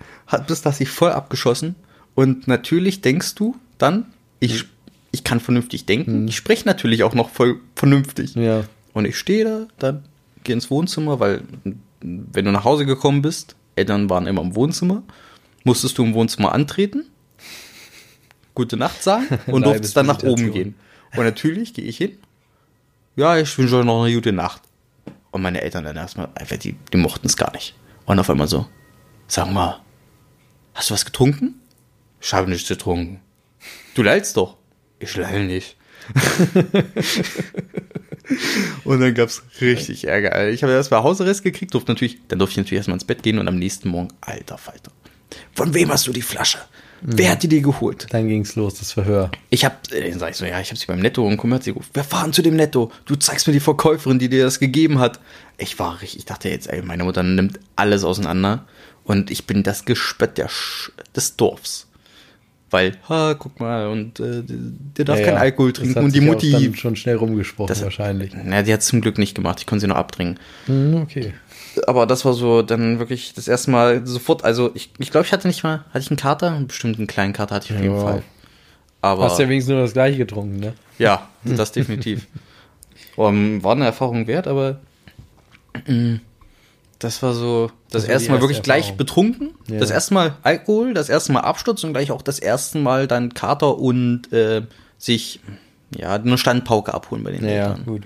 bist da sich voll abgeschossen und natürlich denkst du dann, ich, ich kann vernünftig denken, ich spreche natürlich auch noch voll vernünftig. Ja. Und ich stehe da, dann gehe ins Wohnzimmer, weil wenn du nach Hause gekommen bist, Eltern waren immer im Wohnzimmer, musstest du im Wohnzimmer antreten, gute Nacht sagen und durftest dann nach oben gehen. Und natürlich gehe ich hin. Ja, ich wünsche euch noch eine gute Nacht. Und meine Eltern dann erstmal, einfach, die, die mochten es gar nicht. Und auf einmal so, sag mal, hast du was getrunken? Ich habe nichts getrunken. Du lallst doch. Ich lall nicht. Und dann gab's richtig Ärger. Alter. Ich habe erstmal Hausarrest gekriegt, durfte natürlich, dann durfte ich natürlich erstmal ins Bett gehen und am nächsten Morgen, alter Falter. Von wem hast du die Flasche? Wer hat die dir geholt? Dann ging's los, das Verhör. Ich hab, äh, dann sag ich so, ja, ich hab sie beim Netto und komm, hat sie gerufen. Wir fahren zu dem Netto. Du zeigst mir die Verkäuferin, die dir das gegeben hat. Ich war richtig, ich dachte jetzt, ey, meine Mutter nimmt alles auseinander und ich bin das Gespött der Sch des Dorfs. Weil, ha, guck mal, und äh, der darf Ja, keinen. Alkohol trinken und die Mutti. dann schon schnell rumgesprochen, Das- wahrscheinlich. Na, die hat zum Glück nicht gemacht, ich konnte sie noch abdringen. Hm, okay. Aber das war so dann wirklich das erste Mal sofort, also ich, ich glaube, ich hatte nicht mal, hatte ich einen Kater? Bestimmt einen kleinen Kater hatte ich auf jeden Ja. Fall. Aber Hast ja wenigstens nur das gleiche getrunken, ne? ja, das definitiv. um, war eine Erfahrung wert, aber mm, das war so das, Das erste Mal erste wirklich gleich Erfahrung. betrunken, Ja. das erste Mal Alkohol, das erste Mal Absturz und gleich auch das erste Mal dann Kater und äh, sich ja eine Standpauke abholen bei den Ja, Eltern. gut.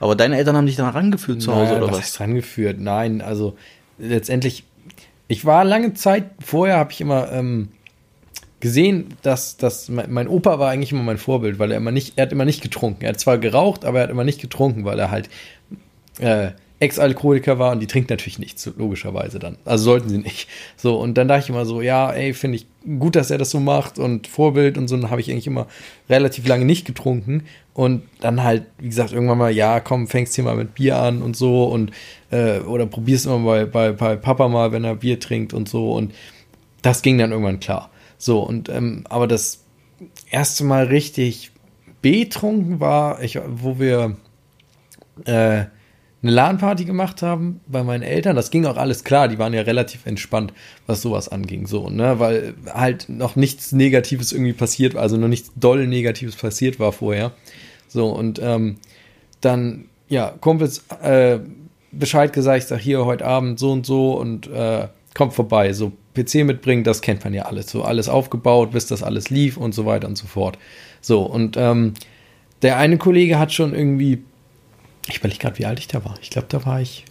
Aber deine Eltern haben dich dann rangeführt zu Hause Naja, oder was was? heißt rangeführt? Nein, also letztendlich, ich war lange Zeit, vorher habe ich immer ähm, gesehen, dass, dass mein, mein Opa war eigentlich immer mein Vorbild, weil er immer nicht, er hat immer nicht getrunken. Er hat zwar geraucht, aber er hat immer nicht getrunken, weil er halt äh, Ex-Alkoholiker war und die trinkt natürlich nichts, logischerweise dann. Also sollten sie nicht. So, und dann dachte ich immer so, ja, ey, finde ich gut, dass er das so macht und Vorbild und so, dann habe ich eigentlich immer relativ lange nicht getrunken und dann halt, wie gesagt, irgendwann mal, ja, komm, fängst hier mal mit Bier an und so und äh, oder probierst immer bei, bei, bei Papa mal, wenn er Bier trinkt und so und das ging dann irgendwann klar. So, und ähm, aber das erste Mal richtig betrunken war, ich, wo wir äh, eine LAN-Party gemacht haben bei meinen Eltern. Das ging auch alles klar, die waren ja relativ entspannt, was sowas anging, so, ne, weil halt noch nichts Negatives irgendwie passiert, also noch nichts doll Negatives passiert war vorher. So, und ähm, dann, ja, Kumpels äh, Bescheid gesagt, ich sag hier heute Abend so und so und äh, kommt vorbei, so PC mitbringen, das kennt man ja alles, so alles aufgebaut, bis das alles lief und so weiter und so fort. So, und ähm, der eine Kollege hat schon irgendwie ich überlege gerade, wie alt ich da war. Ich glaube, da war ich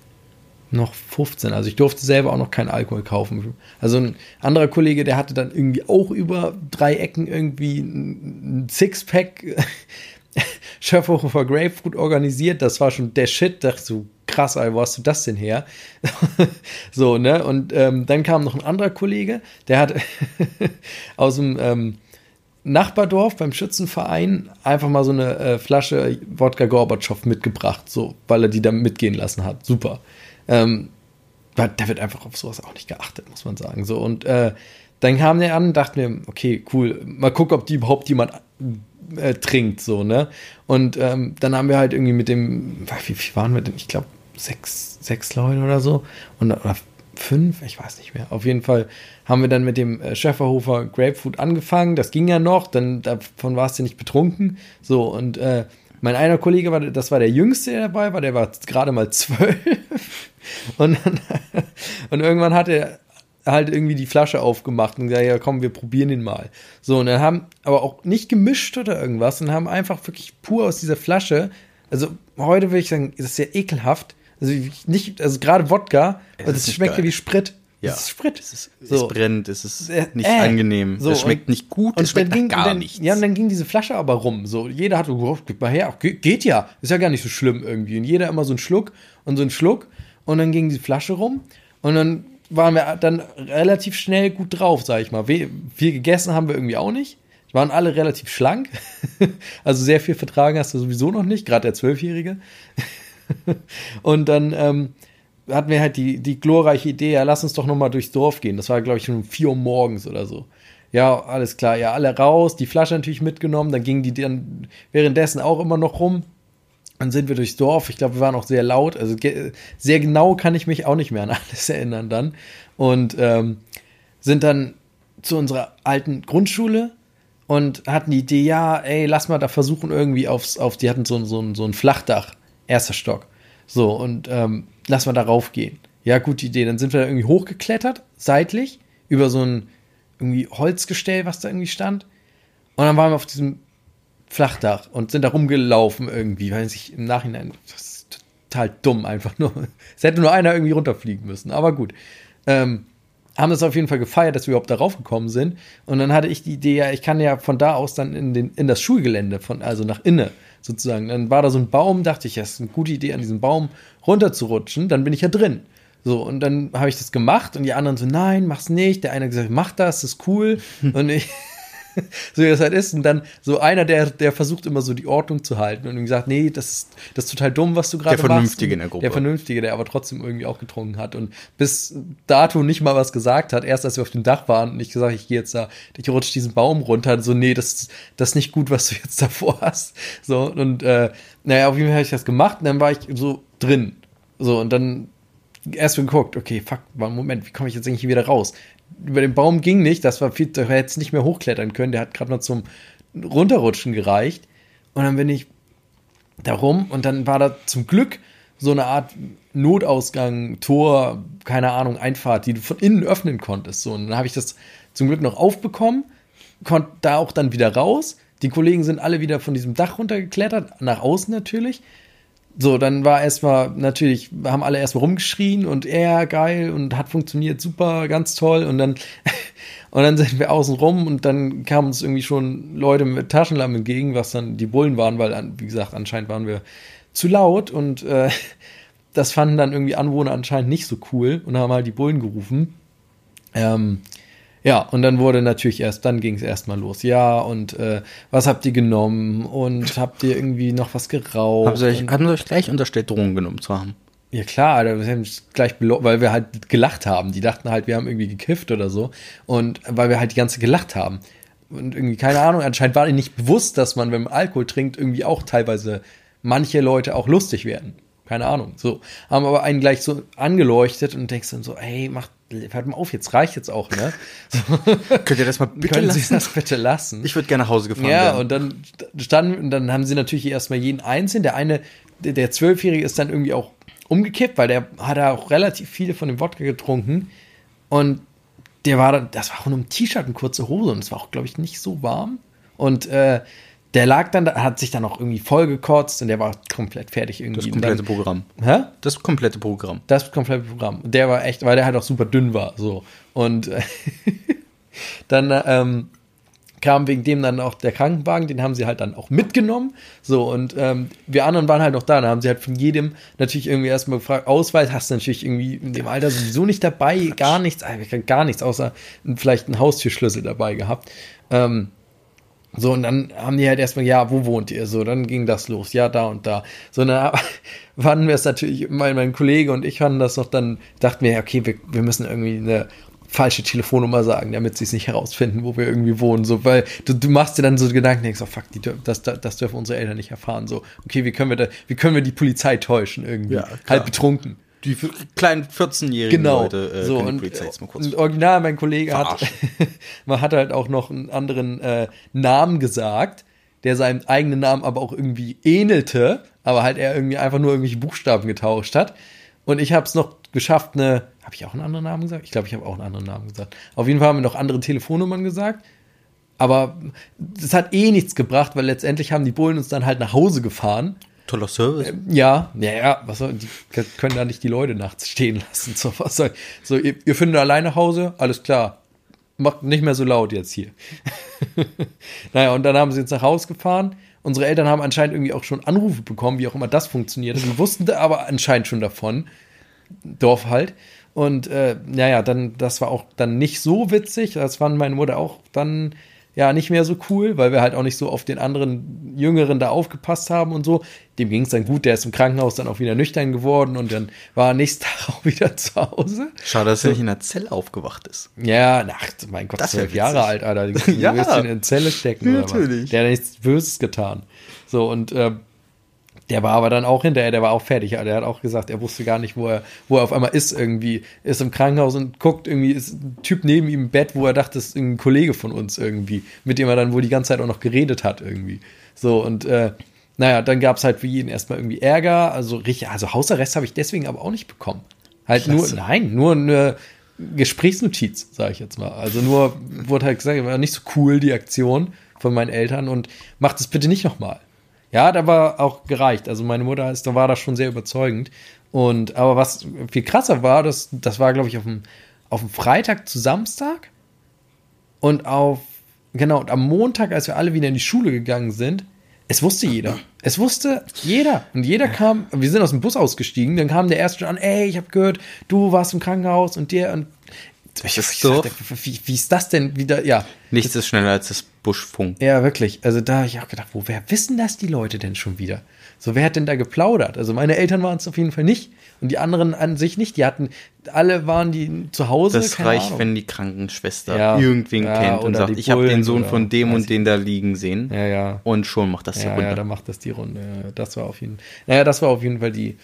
noch 15. Also ich durfte selber auch noch keinen Alkohol kaufen. Also ein anderer Kollege, der hatte dann irgendwie auch über drei Ecken irgendwie ein Sixpack Schöpfhofer Grapefruit organisiert. Das war schon der Shit. Dachte so, krass, Alter, wo hast du das denn her? so, ne? Und ähm, dann kam noch ein anderer Kollege, der hat aus dem ähm, Nachbardorf beim Schützenverein einfach mal so eine äh, Flasche Wodka Gorbatschow mitgebracht, so, weil er die da mitgehen lassen hat. Super. Ähm, da wird einfach auf sowas auch nicht geachtet, muss man sagen. So, und äh, dann kam der an, dachten wir, okay, cool, mal gucken, ob die überhaupt jemand äh, trinkt, so, ne? Und ähm, dann haben wir halt irgendwie mit dem, wie viel waren wir denn? Ich glaube, sechs, sechs Leute oder so. Und, oder fünf, ich weiß nicht mehr. Auf jeden Fall haben wir dann mit dem äh, Schäferhofer Grapefruit angefangen. Das ging ja noch, dann davon warst du nicht betrunken. So, und äh, mein einer Kollege war, das war der Jüngste, der dabei war, der war gerade mal zwölf. Und, und irgendwann hat er halt irgendwie die Flasche aufgemacht und gesagt, ja komm, wir probieren ihn mal. So, und dann haben aber auch nicht gemischt oder irgendwas und haben einfach wirklich pur aus dieser Flasche, also heute würde ich sagen, das ist ja ekelhaft. Also nicht, also gerade Wodka, es das schmeckt ja wie Sprit. Ja. Es ist Sprit. Es, ist, so. es brennt, es ist nicht äh, angenehm. So, es schmeckt und, nicht gut, es schmeckt ging, gar dann, nichts. Ja, und dann ging diese Flasche aber rum. So, jeder hat, oh, gib mal her, Ge geht ja. Ist ja gar nicht so schlimm irgendwie. Und jeder immer so einen Schluck und so einen Schluck. Und dann ging die Flasche rum. Und dann waren wir dann relativ schnell gut drauf, sag ich mal. Viel gegessen haben wir irgendwie auch nicht. Wir waren alle relativ schlank. also sehr viel vertragen hast du sowieso noch nicht, gerade der Zwölfjährige. und dann ähm, hatten wir halt die, die glorreiche Idee, ja, lass uns doch nochmal durchs Dorf gehen. Das war, glaube ich, um 4 Uhr morgens oder so. Ja, alles klar, ja, alle raus, die Flasche natürlich mitgenommen, dann gingen die dann währenddessen auch immer noch rum. Dann sind wir durchs Dorf. Ich glaube, wir waren auch sehr laut. Also sehr genau kann ich mich auch nicht mehr an alles erinnern dann. Und ähm, sind dann zu unserer alten Grundschule und hatten die Idee, ja, ey, lass mal da versuchen irgendwie aufs, auf, die hatten so, so, so ein Flachdach, erster Stock. So, und ähm, lass mal darauf gehen. Ja, gute Idee. Dann sind wir da irgendwie hochgeklettert, seitlich, über so ein irgendwie Holzgestell, was da irgendwie stand. Und dann waren wir auf diesem Flachdach und sind da rumgelaufen irgendwie, weil sich im Nachhinein, das ist total dumm einfach nur. Es hätte nur einer irgendwie runterfliegen müssen, aber gut. Ähm, haben es auf jeden Fall gefeiert, dass wir überhaupt darauf gekommen sind. Und dann hatte ich die Idee, ja, ich kann ja von da aus dann in, den, in das Schulgelände, von, also nach innen sozusagen. Dann war da so ein Baum, dachte ich, das ist eine gute Idee, an diesem Baum runterzurutschen, dann bin ich ja drin. So, und dann habe ich das gemacht und die anderen so, nein, mach's nicht. Der eine hat gesagt, mach das, das ist cool. und ich, so wie das halt ist. Und dann so einer, der, der versucht immer so die Ordnung zu halten und gesagt, nee, das ist, das ist total dumm, was du gerade machst. Der Vernünftige in der Gruppe. Der Vernünftige, der aber trotzdem irgendwie auch getrunken hat und bis dato nicht mal was gesagt hat. Erst als wir auf dem Dach waren und ich gesagt, ich gehe jetzt da, ich rutsche diesen Baum runter. So, nee, das, das ist nicht gut, was du jetzt davor hast. So, und äh, naja, auf jeden Fall habe ich das gemacht und dann war ich so drin. So, und dann erst geguckt, okay, fuck, Moment, wie komme ich jetzt eigentlich wieder raus? Über den Baum ging nicht, das war viel, da hätte es nicht mehr hochklettern können, der hat gerade noch zum Runterrutschen gereicht. Und dann bin ich da rum und dann war da zum Glück so eine Art Notausgang, Tor, keine Ahnung, Einfahrt, die du von innen öffnen konntest. So, und dann habe ich das zum Glück noch aufbekommen, konnte da auch dann wieder raus. Die Kollegen sind alle wieder von diesem Dach runtergeklettert, nach außen natürlich. So, dann war erstmal natürlich, haben alle erstmal rumgeschrien und er geil und hat funktioniert super, ganz toll und dann und dann sind wir außen rum und dann kamen uns irgendwie schon Leute mit Taschenlampen entgegen, was dann die Bullen waren, weil wie gesagt, anscheinend waren wir zu laut und äh, das fanden dann irgendwie Anwohner anscheinend nicht so cool und haben halt die Bullen gerufen. Ähm, ja, und dann wurde natürlich erst, dann ging es erstmal los. Ja, und äh, was habt ihr genommen? Und habt ihr irgendwie noch was geraucht? Haben sie euch, haben sie euch gleich unterstellt, Drogen genommen zu haben? Ja klar, wir haben gleich weil wir halt gelacht haben. Die dachten halt, wir haben irgendwie gekifft oder so. Und weil wir halt die ganze gelacht haben. Und irgendwie, keine Ahnung, anscheinend war ihnen nicht bewusst, dass man, wenn man Alkohol trinkt, irgendwie auch teilweise manche Leute auch lustig werden. Keine Ahnung. So. Haben aber einen gleich so angeleuchtet und denkst dann so, ey, macht hört mal auf, jetzt reicht jetzt auch, ne? So. Könnt ihr das mal bitte Können lassen? Sie das bitte lassen? Ich würde gerne nach Hause gefahren ja, werden. Ja, und dann standen, und dann haben sie natürlich erstmal jeden einzeln. Der eine, der Zwölfjährige ist dann irgendwie auch umgekippt, weil der hat auch relativ viele von dem Wodka getrunken. Und der war dann, das war auch nur ein T-Shirt und kurze Hose und es war auch, glaube ich, nicht so warm. Und äh, der lag dann, hat sich dann auch irgendwie vollgekotzt und der war komplett fertig irgendwie. Das komplette dann, Programm. Hä? Das komplette Programm. Das komplette Programm. Der war echt, weil der halt auch super dünn war, so. Und dann ähm, kam wegen dem dann auch der Krankenwagen, den haben sie halt dann auch mitgenommen. So, und ähm, wir anderen waren halt noch da. Da haben sie halt von jedem natürlich irgendwie erstmal gefragt, Ausweis hast du natürlich irgendwie in dem Alter sowieso nicht dabei, gar nichts, gar nichts, außer vielleicht einen Haustürschlüssel dabei gehabt. Ähm, so, und dann haben die halt erstmal, ja, wo wohnt ihr? So, dann ging das los, ja, da und da. So, dann fanden wir es natürlich, mein, mein Kollege und ich fanden das noch dann, dachten wir, okay, wir, wir müssen irgendwie eine falsche Telefonnummer sagen, damit sie es nicht herausfinden, wo wir irgendwie wohnen. So, weil du, du machst dir dann so Gedanken, denkst, oh fuck, die, das, das, das dürfen unsere Eltern nicht erfahren. So, okay, wie können wir da, wie können wir die Polizei täuschen irgendwie? Ja, halt betrunken. Die kleinen 14-jährigen Genau. Leute äh, so, und, jetzt mal kurz und original, mein Kollege hat, man hat halt auch noch einen anderen äh, Namen gesagt, der seinem eigenen Namen aber auch irgendwie ähnelte, aber halt er irgendwie einfach nur irgendwelche Buchstaben getauscht hat. Und ich habe es noch geschafft, eine, habe ich auch einen anderen Namen gesagt? Ich glaube, ich habe auch einen anderen Namen gesagt. Auf jeden Fall haben wir noch andere Telefonnummern gesagt. Aber das hat eh nichts gebracht, weil letztendlich haben die Bullen uns dann halt nach Hause gefahren. Toller Service. Ja, ja, ja, was soll, die können da nicht die Leute nachts stehen lassen. So, was soll, so ihr, ihr findet alleine Hause, alles klar. Macht nicht mehr so laut jetzt hier. naja, und dann haben sie uns nach Hause gefahren. Unsere Eltern haben anscheinend irgendwie auch schon Anrufe bekommen, wie auch immer das funktioniert. Die wussten da aber anscheinend schon davon. Dorf halt. Und äh, naja, dann, das war auch dann nicht so witzig. Das fand meine Mutter auch dann ja nicht mehr so cool, weil wir halt auch nicht so auf den anderen Jüngeren da aufgepasst haben und so. Dem ging es dann gut, der ist im Krankenhaus dann auch wieder nüchtern geworden und dann war er nächsten Tag auch wieder zu Hause. Schade, dass er nicht in der Zelle aufgewacht ist. Ja, ach, mein Gott, zwölf Jahre alt, Alter. Du Ja. wirst ihn in Zelle stecken. Natürlich. Der hat nichts Böses getan. So, und äh, der war aber dann auch hinterher, der war auch fertig. Der hat auch gesagt, er wusste gar nicht, wo er, wo er auf einmal ist irgendwie. Ist im Krankenhaus und guckt irgendwie, ist ein Typ neben ihm im Bett, wo er dachte, das ist ein Kollege von uns irgendwie, mit dem er dann wohl die ganze Zeit auch noch geredet hat irgendwie. So, und äh, naja, dann gab es halt für jeden erstmal irgendwie Ärger. Also richtig, also Hausarrest habe ich deswegen aber auch nicht bekommen. Halt Klasse. nur, nein, nur eine Gesprächsnotiz, sage ich jetzt mal. Also nur wurde halt gesagt, war nicht so cool die Aktion von meinen Eltern und macht es bitte nicht nochmal. Ja, da war auch gereicht. Also meine Mutter ist, da war das schon sehr überzeugend. Und aber was viel krasser war, das, das war, glaube ich, auf dem, auf dem Freitag zu Samstag und auf, genau, und am Montag, als wir alle wieder in die Schule gegangen sind, es wusste jeder. Es wusste jeder. Und jeder kam, wir sind aus dem Bus ausgestiegen, dann kam der erste schon an, ey, ich habe gehört, du warst im Krankenhaus und der und ich, ich Dorf. sagte, wie, wie ist das denn wieder? Ja, Nichts ist schneller als das Buschfunk. ja, wirklich. Also da habe ich auch gedacht, wo, wer wissen das die Leute denn schon wieder? So, wer hat denn da geplaudert? Also meine Eltern waren es auf jeden Fall nicht und die anderen an sich nicht. Die hatten, alle waren die zu Hause. Das reicht, Ahnung. wenn die Krankenschwester Ja. irgendwen Ja, kennt und sagt, ich habe den Sohn von dem und den da liegen sehen. Ja, ja. Und schon macht das die Ja, Runde. ja, da macht das die Runde. Das war auf jeden Naja, das war auf jeden Fall die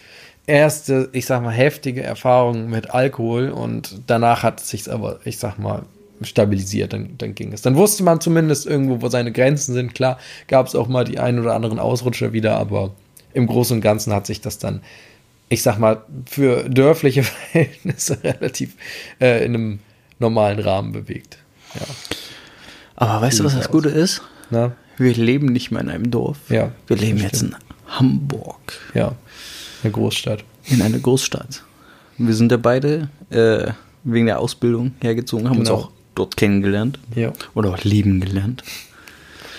erste, ich sag mal, heftige Erfahrung mit Alkohol und danach hat es sich aber, ich sag mal, stabilisiert, dann, dann ging es. Dann wusste man zumindest irgendwo, wo seine Grenzen sind. Klar, gab es auch mal die ein oder anderen Ausrutscher wieder, aber im Großen und Ganzen hat sich das dann, ich sag mal, für dörfliche Verhältnisse relativ äh, in einem normalen Rahmen bewegt. Ja. Aber weißt du, was das Gute ist? Na? Wir leben nicht mehr in einem Dorf. Ja, Wir leben jetzt in Hamburg, Ja. Eine Großstadt. in einer Großstadt. Wir sind ja beide äh, wegen der Ausbildung hergezogen, haben Genau. uns auch dort kennengelernt. Ja. Oder auch lieben gelernt.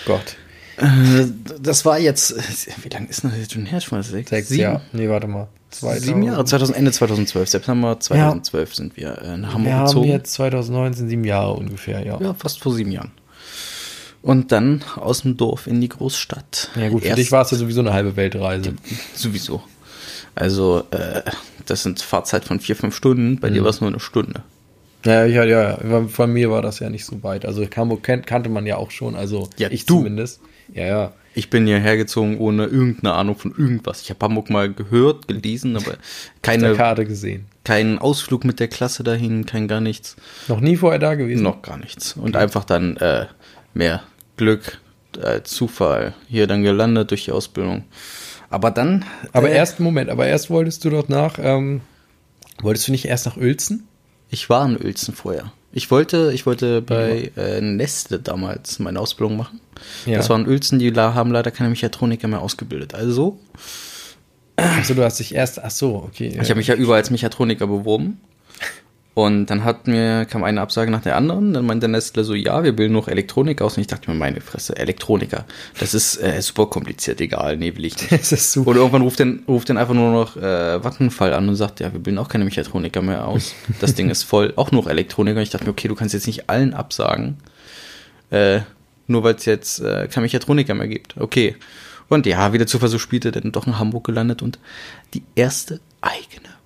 Gott. Äh, das war jetzt, wie lange ist das jetzt schon her? Schon sechs, Sechs sieben, Jahre. Nee, warte mal. Zwei sieben Jahre, 2000, Ende 2012, September 2012 sind wir äh, nach Hamburg Wir haben gezogen. jetzt 2019 sieben Jahre ungefähr, ja. Ja, fast vor sieben Jahren. Und dann aus dem Dorf in die Großstadt. Ja, gut, für Erst- dich war es ja sowieso eine halbe Weltreise. Sowieso. Also, äh, das sind Fahrzeit von vier, fünf Stunden. Bei dir war es nur eine Stunde. Ja, ja, ja. Von mir war das ja nicht so weit. Also Hamburg kannte man ja auch schon, also Ja, ich du. zumindest. Ja, ja. Ich bin hierher gezogen ohne irgendeine Ahnung von irgendwas. Ich habe Hamburg mal gehört, gelesen, aber keine, Karte gesehen. keinen Ausflug mit der Klasse dahin, kein gar nichts. Noch nie vorher da gewesen. Noch gar nichts. Und einfach dann äh, mehr Glück, äh, Zufall, hier dann gelandet durch die Ausbildung. Aber dann. Aber äh, erst, Moment, aber erst wolltest du dort nach, ähm, wolltest du nicht erst nach Uelzen? Ich war in Uelzen vorher. Ich wollte, ich wollte bei äh, Nestle damals meine Ausbildung machen. Ja. Das war in Uelzen, die haben leider keine Mechatroniker mehr ausgebildet. Also, Achso, du hast dich erst, ach so, okay. ich habe mich ja überall als Mechatroniker beworben. Und dann hat mir, kam eine Absage nach der anderen. Dann meinte Nestle so, ja, wir bilden noch Elektronik aus. Und ich dachte mir, meine Fresse, Elektroniker. Das ist äh, super kompliziert, egal, nee, will ich nicht. Das ist super. Und irgendwann ruft dann, ruft dann einfach nur noch äh, Vattenfall an und sagt, ja, wir bilden auch keine Mechatroniker mehr aus. Das Ding ist voll, auch noch Elektroniker. Und ich dachte mir, okay, du kannst jetzt nicht allen absagen, äh, nur weil es jetzt äh, kein Mechatroniker mehr gibt. Okay. Und ja, wieder Zufall so spielte, dann doch in Hamburg gelandet und die erste eigene.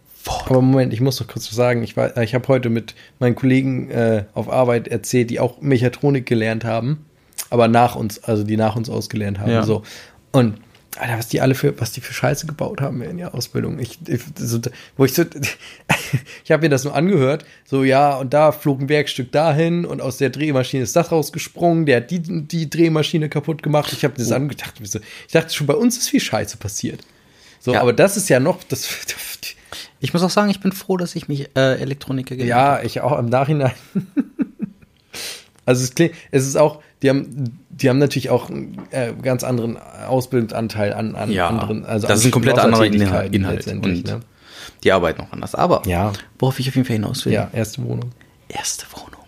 Aber Moment, ich muss noch kurz was sagen. Ich, war- ich habe heute mit meinen Kollegen äh, auf Arbeit erzählt, die auch Mechatronik gelernt haben, aber nach uns, also die nach uns ausgelernt haben. Ja. So. Und Alter, was die alle für, was die für Scheiße gebaut haben in der Ausbildung. Ich, ich so, wo ich so, ich habe mir das nur angehört, so ja, und da flog ein Werkstück dahin und aus der Drehmaschine ist das rausgesprungen, der hat die, die Drehmaschine kaputt gemacht. Ich habe das angedacht, ich so- ich dachte schon, bei uns ist viel Scheiße passiert. So, Ja. aber das ist ja noch, das, Ich muss auch sagen, ich bin froh, dass ich mich äh, Elektroniker gelernt Ja, ich auch im Nachhinein. also es klingt, es ist auch, die haben, die haben natürlich auch einen äh, ganz anderen Ausbildungsanteil an, an Ja, anderen, also das an ist ein komplett anderer Inhalt letztendlich, und ne? Die arbeiten noch anders. Aber Ja. worauf ich auf jeden Fall hinaus will, Ja, erste Wohnung. erste Wohnung.